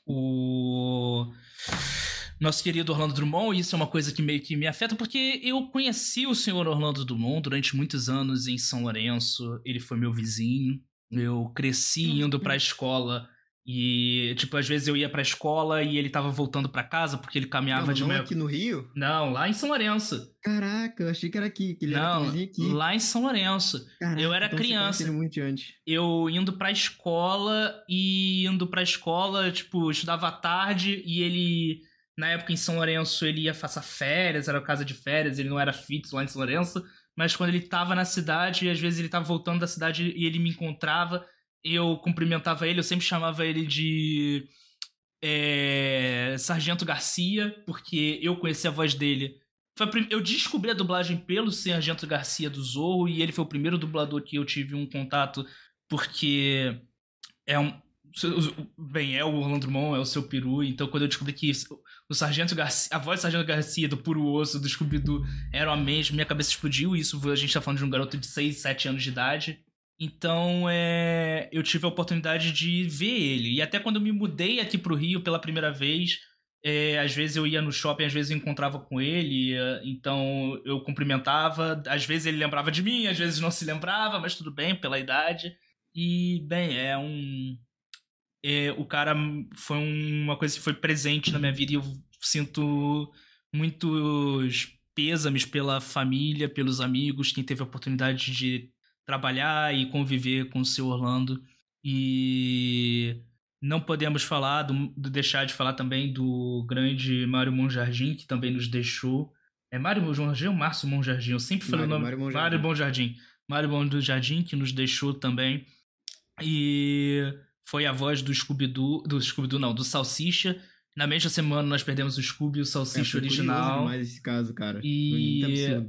o nosso querido Orlando Drummond. Isso é uma coisa que meio que me afeta, porque eu conheci o senhor Orlando Drummond durante muitos anos em São Lourenço. Ele foi meu vizinho. Eu cresci indo pra escola e, tipo, às vezes eu ia pra escola e ele tava voltando pra casa porque ele caminhava não, de não manhã. aqui no Rio? Não, lá em São Lourenço. Caraca, eu achei que era aqui, que ele era Não, vizinho aqui. lá em São Lourenço. Caraca, eu era então criança. muito antes. Eu indo pra escola e indo pra escola, tipo, estudava à tarde e ele na época em São Lourenço ele ia passar férias, era casa de férias, ele não era fixo lá em São Lourenço, mas quando ele tava na cidade, às vezes ele tava voltando da cidade e ele me encontrava, eu cumprimentava ele, eu sempre chamava ele de é, Sargento Garcia, porque eu conheci a voz dele. eu descobri a dublagem pelo Sargento Garcia do Zorro e ele foi o primeiro dublador que eu tive um contato, porque é um. Bem, é o Orlando Drummond, é o seu peru, então quando eu descobri que o Sargento Garcia, a voz do Sargento Garcia do Puro Osso, do Scooby-Doo, era a mesma, minha cabeça explodiu. Isso a gente tá falando de um garoto de 6, 7 anos de idade. Então, é, eu tive a oportunidade de ver ele. E até quando eu me mudei aqui pro Rio pela primeira vez, é, às vezes eu ia no shopping, às vezes eu encontrava com ele, é, então eu cumprimentava. Às vezes ele lembrava de mim, às vezes não se lembrava, mas tudo bem, pela idade. E, bem, é um é, o cara foi uma coisa que foi presente na minha vida e eu sinto muitos pêsames pela família, pelos amigos, quem teve a oportunidade de trabalhar e conviver com o seu Orlando. E não podemos falar, do, deixar de falar também do grande Mário Monjardim, que também nos deixou. É Mário Monjardim ou Márcio Monjardim? Eu sempre falei Mário, o nome. Mário Monjardim. Mário Monjardim, que nos deixou também. E foi a voz do Scooby-Doo, do Scooby-Doo não, do Salsicha. Na mesma semana nós perdemos o Scooby, o Salsicha é, original. demais esse caso, cara. E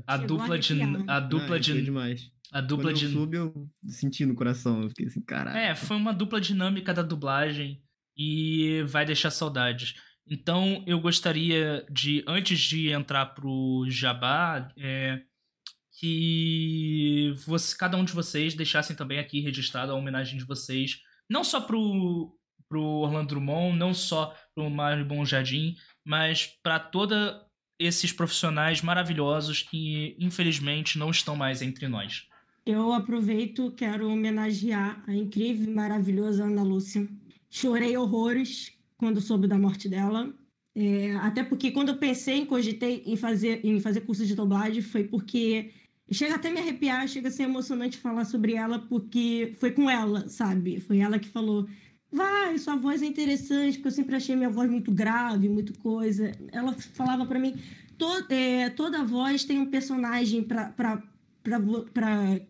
a dupla de a dupla ah, de demais. A dupla Quando de eu soube, eu senti no coração, eu fiquei assim, caralho. É, foi uma dupla dinâmica da dublagem e vai deixar saudades. Então eu gostaria de, antes de entrar pro Jabá, é, que você, cada um de vocês deixassem também aqui registrado a homenagem de vocês não só pro, pro Orlando Drummond, não só pro Mário Bom Jardim, mas para todos esses profissionais maravilhosos que infelizmente não estão mais entre nós. Eu aproveito, quero homenagear a incrível e maravilhosa Ana Lúcia. Chorei horrores quando soube da morte dela. É, até porque quando eu pensei, cogitei em fazer, em fazer curso de dublagem, foi porque Chega até me arrepiar, chega a ser emocionante falar sobre ela, porque foi com ela, sabe? Foi ela que falou: vai, sua voz é interessante, porque eu sempre achei minha voz muito grave, muito coisa. Ela falava para mim: to, é, toda voz tem um personagem para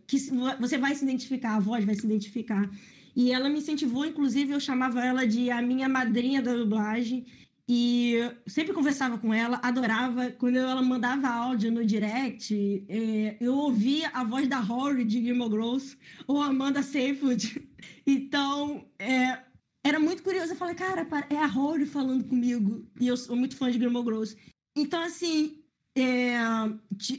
que você vai se identificar, a voz vai se identificar. E ela me incentivou, inclusive eu chamava ela de a minha madrinha da dublagem. E sempre conversava com ela, adorava. Quando ela mandava áudio no direct, é, eu ouvia a voz da Rory de Gilmore Girls ou Amanda Seyfried. <laughs> Então, é, era muito curioso. Eu falei, cara, é a Rory falando comigo. E eu sou muito fã de Gilmore Girls. Então, assim, é,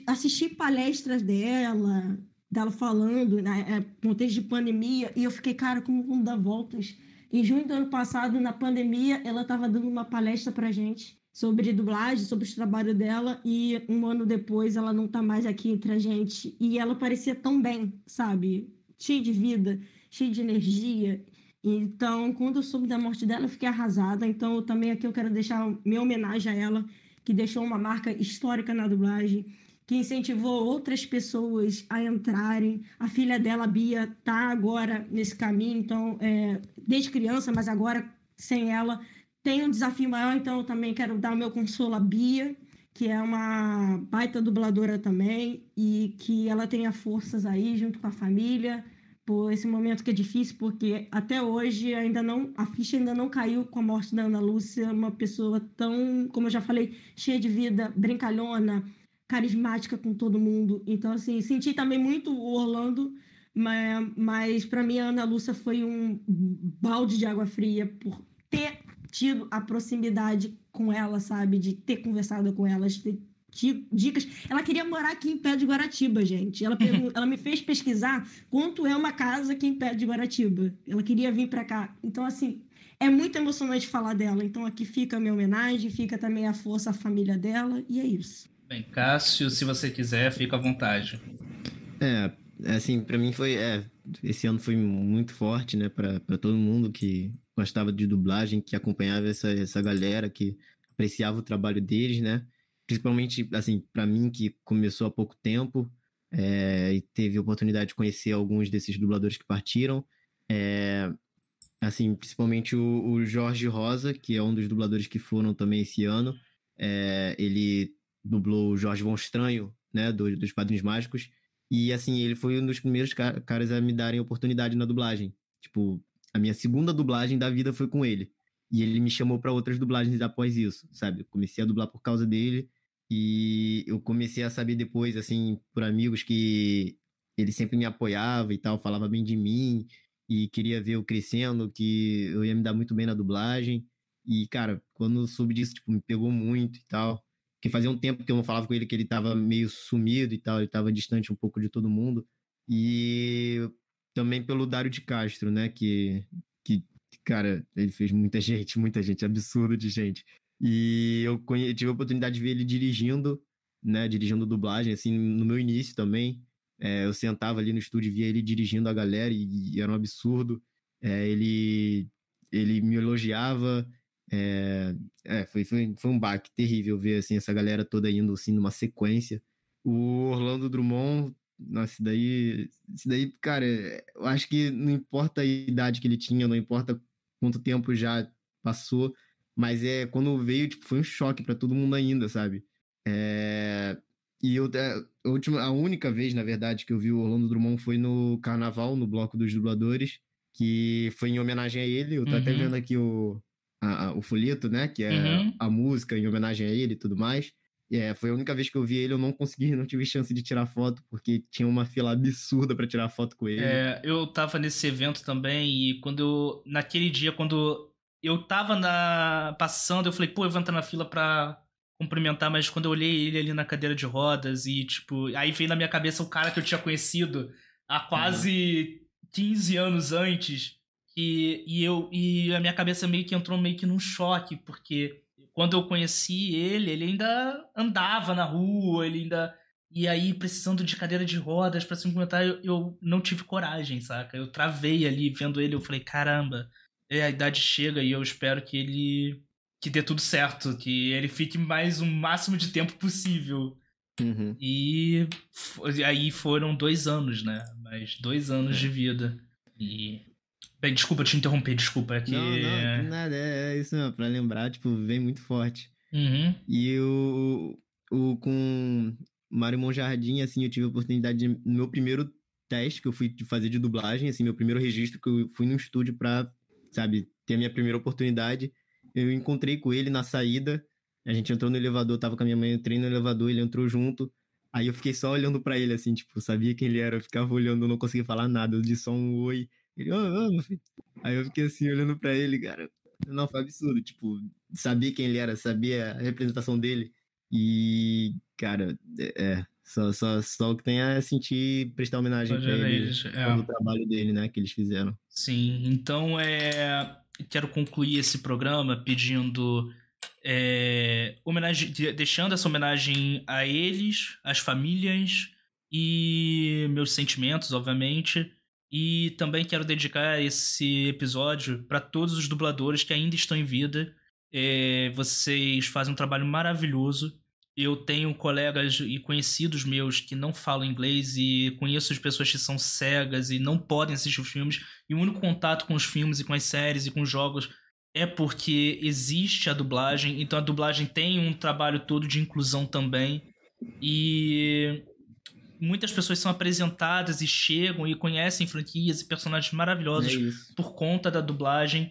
assisti palestras dela, dela falando, né, contexto de pandemia, e eu fiquei, cara, como vamos dar voltas em junho do ano passado, na pandemia, ela estava dando uma palestra para gente sobre dublagem, sobre o trabalho dela, e um ano depois ela não está mais aqui entre a gente. E ela parecia tão bem, sabe? Cheia de vida, cheia de energia. Então, quando eu soube da morte dela, eu fiquei arrasada. Então, também aqui eu quero deixar minha homenagem a ela, que deixou uma marca histórica na dublagem que incentivou outras pessoas a entrarem. A filha dela, Bia, está agora nesse caminho, então, é, desde criança, mas agora sem ela, tem um desafio maior, então eu também quero dar o meu consolo à Bia, que é uma baita dubladora também, e que ela tenha forças aí junto com a família, por esse momento que é difícil, porque até hoje ainda não a ficha ainda não caiu com a morte da Ana Lúcia, uma pessoa tão, como eu já falei, cheia de vida, brincalhona, carismática com todo mundo. Então, assim, senti também muito o Orlando, mas, mas para mim a Ana Lúcia foi um balde de água fria por ter tido a proximidade com ela, sabe? De ter conversado com ela, de ter dicas. Ela queria morar aqui em Pé de Guaratiba, gente. Ela, <laughs> ela me fez pesquisar quanto é uma casa aqui em Pé de Guaratiba. Ela queria vir para cá. Então, assim, é muito emocionante falar dela. Então, aqui fica a minha homenagem, fica também a força, a família dela, e é isso. Bem, Cássio, se você quiser, fica à vontade. É, assim, para mim foi. É, esse ano foi muito forte, né, para todo mundo que gostava de dublagem, que acompanhava essa, essa galera, que apreciava o trabalho deles, né? Principalmente, assim, para mim que começou há pouco tempo é, e teve oportunidade de conhecer alguns desses dubladores que partiram. É, assim, principalmente o, o Jorge Rosa, que é um dos dubladores que foram também esse ano É, ele dublou o Jorge Von Estranho, né, do, dos Padrinhos Mágicos. E, assim, ele foi um dos primeiros caras a me darem oportunidade na dublagem. Tipo, a minha segunda dublagem da vida foi com ele. E ele me chamou para outras dublagens após isso, sabe? Comecei a dublar por causa dele. E eu comecei a saber depois, assim, por amigos que ele sempre me apoiava e tal, falava bem de mim e queria ver eu crescendo, que eu ia me dar muito bem na dublagem. E, cara, quando eu soube disso, tipo, me pegou muito e tal. Porque fazia um tempo que eu não falava com ele, que ele tava meio sumido e tal, ele tava distante um pouco de todo mundo. E também pelo Dário de Castro, né, que, que cara, ele fez muita <laughs> gente, muita gente, absurdo de gente. E eu tive a oportunidade de ver ele dirigindo, né, dirigindo dublagem, assim, no meu início também. É, eu sentava ali no estúdio e via ele dirigindo a galera e, e era um absurdo. É, ele, ele me elogiava. É, é, foi, foi, foi um baque terrível ver assim, essa galera toda indo assim, numa sequência. O Orlando Drummond, nossa, daí, isso daí, cara, eu acho que não importa a idade que ele tinha, não importa quanto tempo já passou, mas é quando veio, tipo, foi um choque para todo mundo ainda, sabe? É, e eu, é, a, última, a única vez, na verdade, que eu vi o Orlando Drummond foi no Carnaval, no Bloco dos Dubladores, que foi em homenagem a ele. Eu tô uhum. até vendo aqui o, a, a, o folheto, né? Que é uhum. a música em homenagem a ele e tudo mais. É, foi a única vez que eu vi ele, eu não consegui, não tive chance de tirar foto, porque tinha uma fila absurda para tirar foto com ele. É, eu tava nesse evento também, e quando eu. Naquele dia, quando eu tava na, passando, eu falei, pô, eu vou entrar na fila pra cumprimentar, mas quando eu olhei ele ali na cadeira de rodas e, tipo, aí veio na minha cabeça o cara que eu tinha conhecido há quase uhum. 15 anos antes. E, e eu e a minha cabeça meio que entrou meio que num choque, porque quando eu conheci ele, ele ainda andava na rua, ele ainda. E aí, precisando de cadeira de rodas para se cumprimentar, eu, eu não tive coragem, saca? Eu travei ali vendo ele, eu falei, caramba, é, a idade chega e eu espero que ele que dê tudo certo, que ele fique mais o máximo de tempo possível. Uhum. E aí foram dois anos, né? Mais dois anos é. de vida. E. Bem, desculpa te interromper, desculpa. É que... Não, não, nada, é isso mesmo, pra lembrar, tipo, vem muito forte. Uhum. E o, o com Mário Monjardim, assim, eu tive a oportunidade de, no meu primeiro teste que eu fui fazer de dublagem, assim, meu primeiro registro, que eu fui num estúdio pra, sabe, ter a minha primeira oportunidade eu encontrei com ele na saída. A gente entrou no elevador, tava com a minha mãe, eu entrei no elevador, ele entrou junto. Aí eu fiquei só olhando para ele, assim, tipo, sabia quem ele era, eu ficava olhando, não conseguia falar nada, eu disse só um oi. Ele, ô, oh, oh, filho. Aí eu fiquei assim, olhando para ele, cara. Não, foi absurdo, tipo, sabia quem ele era, sabia a representação dele. E, cara, é, é só, só, só o que tem a sentir, prestar homenagem pra ele, é. pelo trabalho dele, né, que eles fizeram. Sim, então é quero concluir esse programa pedindo é, homenagem, deixando essa homenagem a eles, às famílias e meus sentimentos, obviamente. E também quero dedicar esse episódio para todos os dubladores que ainda estão em vida. É, vocês fazem um trabalho maravilhoso. Eu tenho colegas e conhecidos meus que não falam inglês e conheço as pessoas que são cegas e não podem assistir os filmes. E o único contato com os filmes e com as séries e com os jogos é porque existe a dublagem. Então a dublagem tem um trabalho todo de inclusão também. E muitas pessoas são apresentadas e chegam e conhecem franquias e personagens maravilhosos é por conta da dublagem.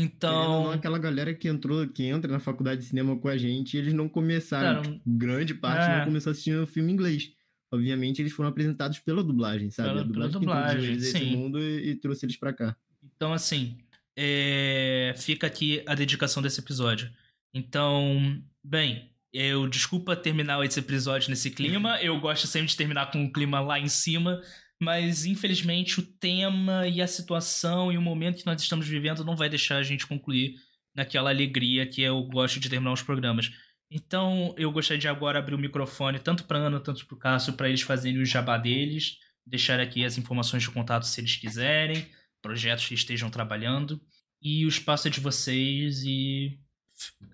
Então. Não, aquela galera que entrou, que entra na faculdade de cinema com a gente, eles não começaram. Cara, tipo, grande parte é. não começou assistindo filme em inglês. Obviamente, eles foram apresentados pela dublagem, sabe? Pela, a dublagem, pela dublagem eles esse mundo e, e, trouxe eles para cá. Então, assim, é... fica aqui a dedicação desse episódio. Então, bem, eu desculpa terminar esse episódio nesse clima. Eu gosto sempre de terminar com o clima lá em cima, mas infelizmente o tema e a situação e o momento que nós estamos vivendo não vai deixar a gente concluir naquela alegria que eu gosto de terminar os programas. Então eu gostaria de agora abrir o microfone tanto para Ana, tanto para o Cássio, para eles fazerem o jabá deles, deixar aqui as informações de contato se eles quiserem, projetos que estejam trabalhando, e o espaço é de vocês e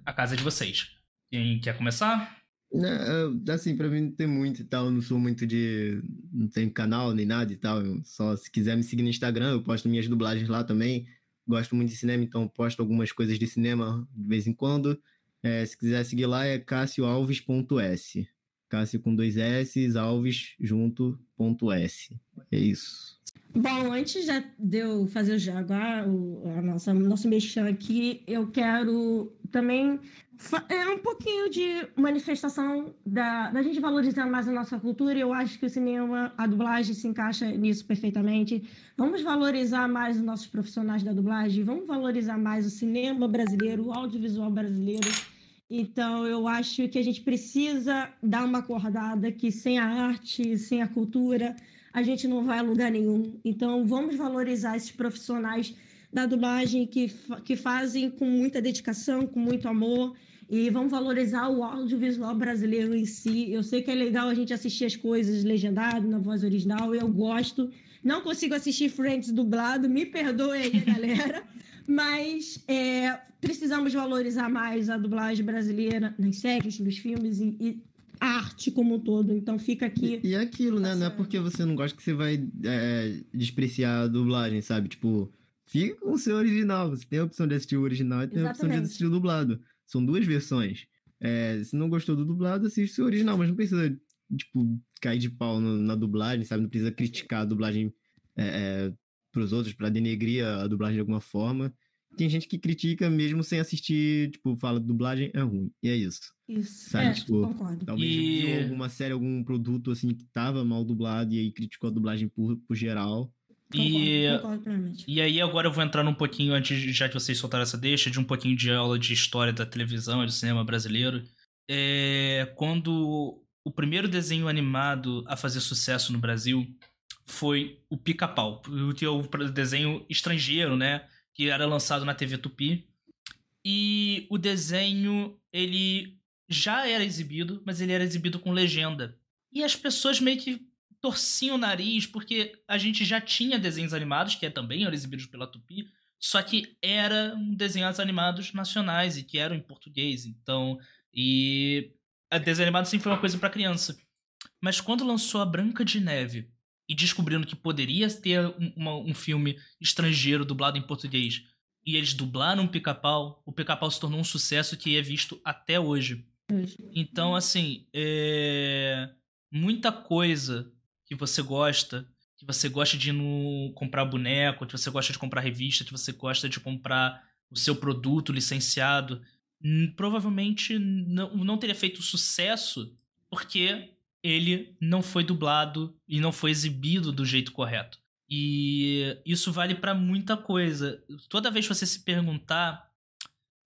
a casa é de vocês. Quem quer começar? É, assim, pra mim não tem muito e tal, não sou muito de. Não tenho canal nem nada e tal. Só se quiser me seguir no Instagram, eu posto minhas dublagens lá também. Gosto muito de cinema, então posto algumas coisas de cinema de vez em quando. É, se quiser seguir lá é cassioalves.s. Cássio com dois S, Alves junto, ponto S. É isso. Bom, antes de eu fazer o Jaguar, o a nossa, nosso mexão aqui, eu quero também é um pouquinho de manifestação da, da gente valorizar mais a nossa cultura. Eu acho que o cinema, a dublagem se encaixa nisso perfeitamente. Vamos valorizar mais os nossos profissionais da dublagem, vamos valorizar mais o cinema brasileiro, o audiovisual brasileiro então, eu acho que a gente precisa dar uma acordada que sem a arte, sem a cultura, a gente não vai a lugar nenhum. Então, vamos valorizar esses profissionais da dublagem que, que fazem com muita dedicação, com muito amor. E vamos valorizar o audiovisual brasileiro em si. Eu sei que é legal a gente assistir as coisas legendado, na voz original, eu gosto. Não consigo assistir Friends dublado, me perdoe aí, <laughs> galera. Mas é, precisamos valorizar mais a dublagem brasileira nas séries, nos filmes e, e a arte como um todo. Então fica aqui. E, e é aquilo, né? Não é porque você não gosta que você vai é, despreciar a dublagem, sabe? Tipo, fica com o seu original. Você tem a opção de assistir o original e tem Exatamente. a opção de assistir o dublado. São duas versões. É, se não gostou do dublado, assiste o original, mas não precisa, tipo, cair de pau no, na dublagem, sabe? Não precisa criticar a dublagem é, é pros outros, para denegrir a dublagem de alguma forma. Tem gente que critica mesmo sem assistir, tipo, fala dublagem é ruim. E é isso. Isso. Sabe, é, tipo, concordo. Talvez e... viu alguma série, algum produto assim que tava mal dublado e aí criticou a dublagem por, por geral. E, e aí agora eu vou entrar um pouquinho, antes, já que vocês soltaram essa deixa, de um pouquinho de aula de história da televisão e do cinema brasileiro. É, quando o primeiro desenho animado a fazer sucesso no Brasil foi o Pica-Pau, o desenho estrangeiro, né? Que era lançado na TV Tupi. E o desenho, ele já era exibido, mas ele era exibido com legenda. E as pessoas meio que torciam o nariz, porque a gente já tinha desenhos animados, que também eram exibidos pela Tupi, só que eram desenhos animados nacionais e que eram em português. Então, e a desenho animado sempre foi uma coisa para criança. Mas quando lançou a Branca de Neve, e descobrindo que poderia ter um, uma, um filme estrangeiro dublado em português e eles dublaram o Pica-Pau, o Pica-Pau se tornou um sucesso que é visto até hoje. Então, assim, é... muita coisa que você gosta, que você gosta de ir no... comprar boneco, que você gosta de comprar revista, que você gosta de comprar o seu produto licenciado, provavelmente não, não teria feito sucesso porque ele não foi dublado e não foi exibido do jeito correto. E isso vale para muita coisa. Toda vez que você se perguntar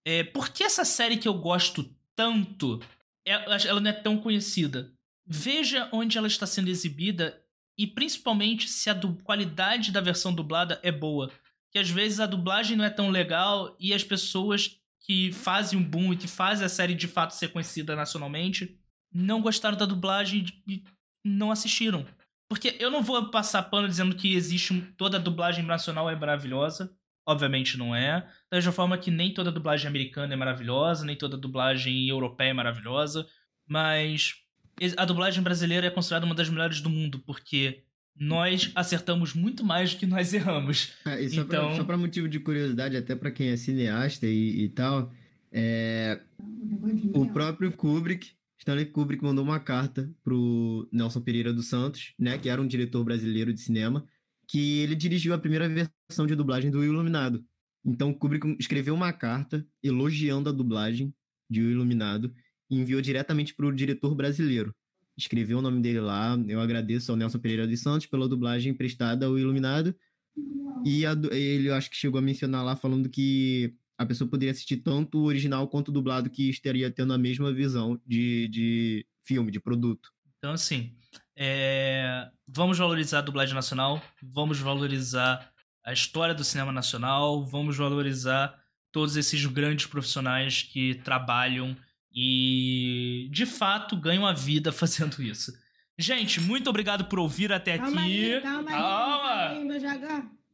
é, por que essa série que eu gosto tanto, é, ela não é tão conhecida. Veja onde ela está sendo exibida e principalmente se a qualidade da versão dublada é boa. Que às vezes a dublagem não é tão legal e as pessoas que fazem um boom e que fazem a série de fato ser conhecida nacionalmente não gostaram da dublagem e não assistiram. Porque eu não vou passar pano dizendo que existe toda a dublagem nacional é maravilhosa. Obviamente não é. Da mesma forma que nem toda dublagem americana é maravilhosa, nem toda dublagem europeia é maravilhosa. Mas a dublagem brasileira é considerada uma das melhores do mundo, porque nós acertamos muito mais do que nós <laughs> erramos. É, e só, então... pra motivo de curiosidade, até para quem é cineasta e, e tal, é... o próprio Kubrick Stanley Kubrick mandou uma carta pro Nelson Pereira dos Santos, né, que era um diretor brasileiro de cinema, que ele dirigiu a primeira versão de dublagem do Iluminado. Então Kubrick escreveu uma carta elogiando a dublagem de O Iluminado e enviou diretamente para o diretor brasileiro. Escreveu o nome dele lá. Eu agradeço ao Nelson Pereira dos Santos pela dublagem prestada ao Iluminado. E a, ele, acho que chegou a mencionar lá falando que a pessoa poderia assistir tanto o original quanto o dublado, que estaria tendo a mesma visão de, de filme, de produto. Então, assim, é... vamos valorizar a dublagem nacional, vamos valorizar a história do cinema nacional, vamos valorizar todos esses grandes profissionais que trabalham e, de fato, ganham a vida <laughs> fazendo isso. Gente, muito obrigado por ouvir até calma aqui. Aí, calma, calma aí, calma aí, meu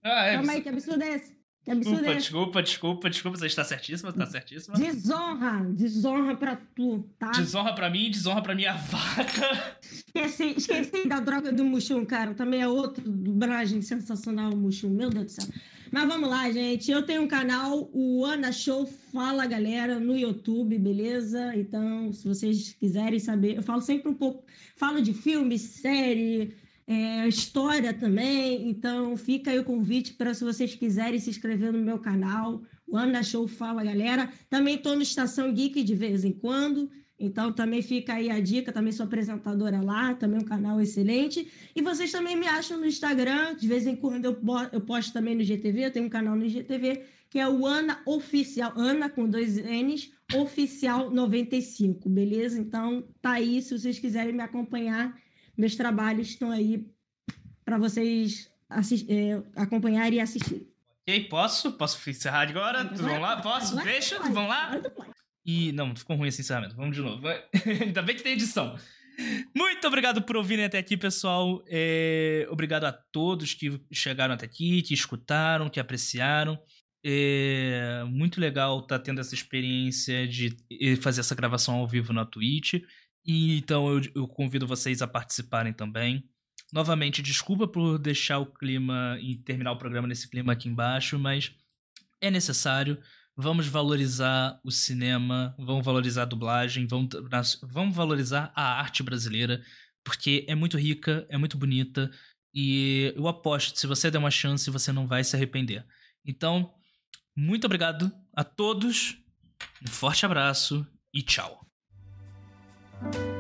Ah, é, calma aí, que absurdo é esse? Desculpa, desculpa, desculpa, desculpa. Você está certíssima, está certíssima. Desonra, desonra pra tu, tá? Desonra pra mim, desonra pra minha vaca. Esqueci, esqueci da droga do Muxum, cara. Também é outro dublagem sensacional, o Muxum. Meu Deus do céu. Mas vamos lá, gente. Eu tenho um canal, o Ana Show Fala Galera, no YouTube, beleza? Então, se vocês quiserem saber, eu falo sempre um pouco, falo de filme, série, é, história também. Então, fica aí o convite para se vocês quiserem se inscrever no meu canal, o Ana Show Fala Galera. Também estou no Estação Geek de vez em quando. Então, também fica aí a dica, também sou apresentadora lá, também um canal excelente. E vocês também me acham no Instagram, de vez em quando eu, eu posto também no GTV, eu tenho um canal no GTV, que é o Ana Oficial, Ana com dois N's, Oficial 95, beleza? Então, tá aí, se vocês quiserem me acompanhar, meus trabalhos estão aí para vocês é, acompanharem e assistir. Ok, posso? Posso encerrar agora? Vamos lá? Posso? Deixa? Vamos lá? E. Não, ficou ruim esse encerramento. Vamos de novo. <laughs> Ainda bem que tem edição. Muito obrigado por ouvirem até aqui, pessoal. É... Obrigado a todos que chegaram até aqui, que escutaram, que apreciaram. É muito legal estar tá tendo essa experiência de fazer essa gravação ao vivo na Twitch. E então eu, eu convido vocês a participarem também. Novamente, desculpa por deixar o clima e terminar o programa nesse clima aqui embaixo, mas é necessário. Vamos valorizar o cinema, vamos valorizar a dublagem, vamos, vamos valorizar a arte brasileira, porque é muito rica, é muito bonita, e eu aposto, se você der uma chance, você não vai se arrepender. Então, muito obrigado a todos, um forte abraço e tchau. Thank you.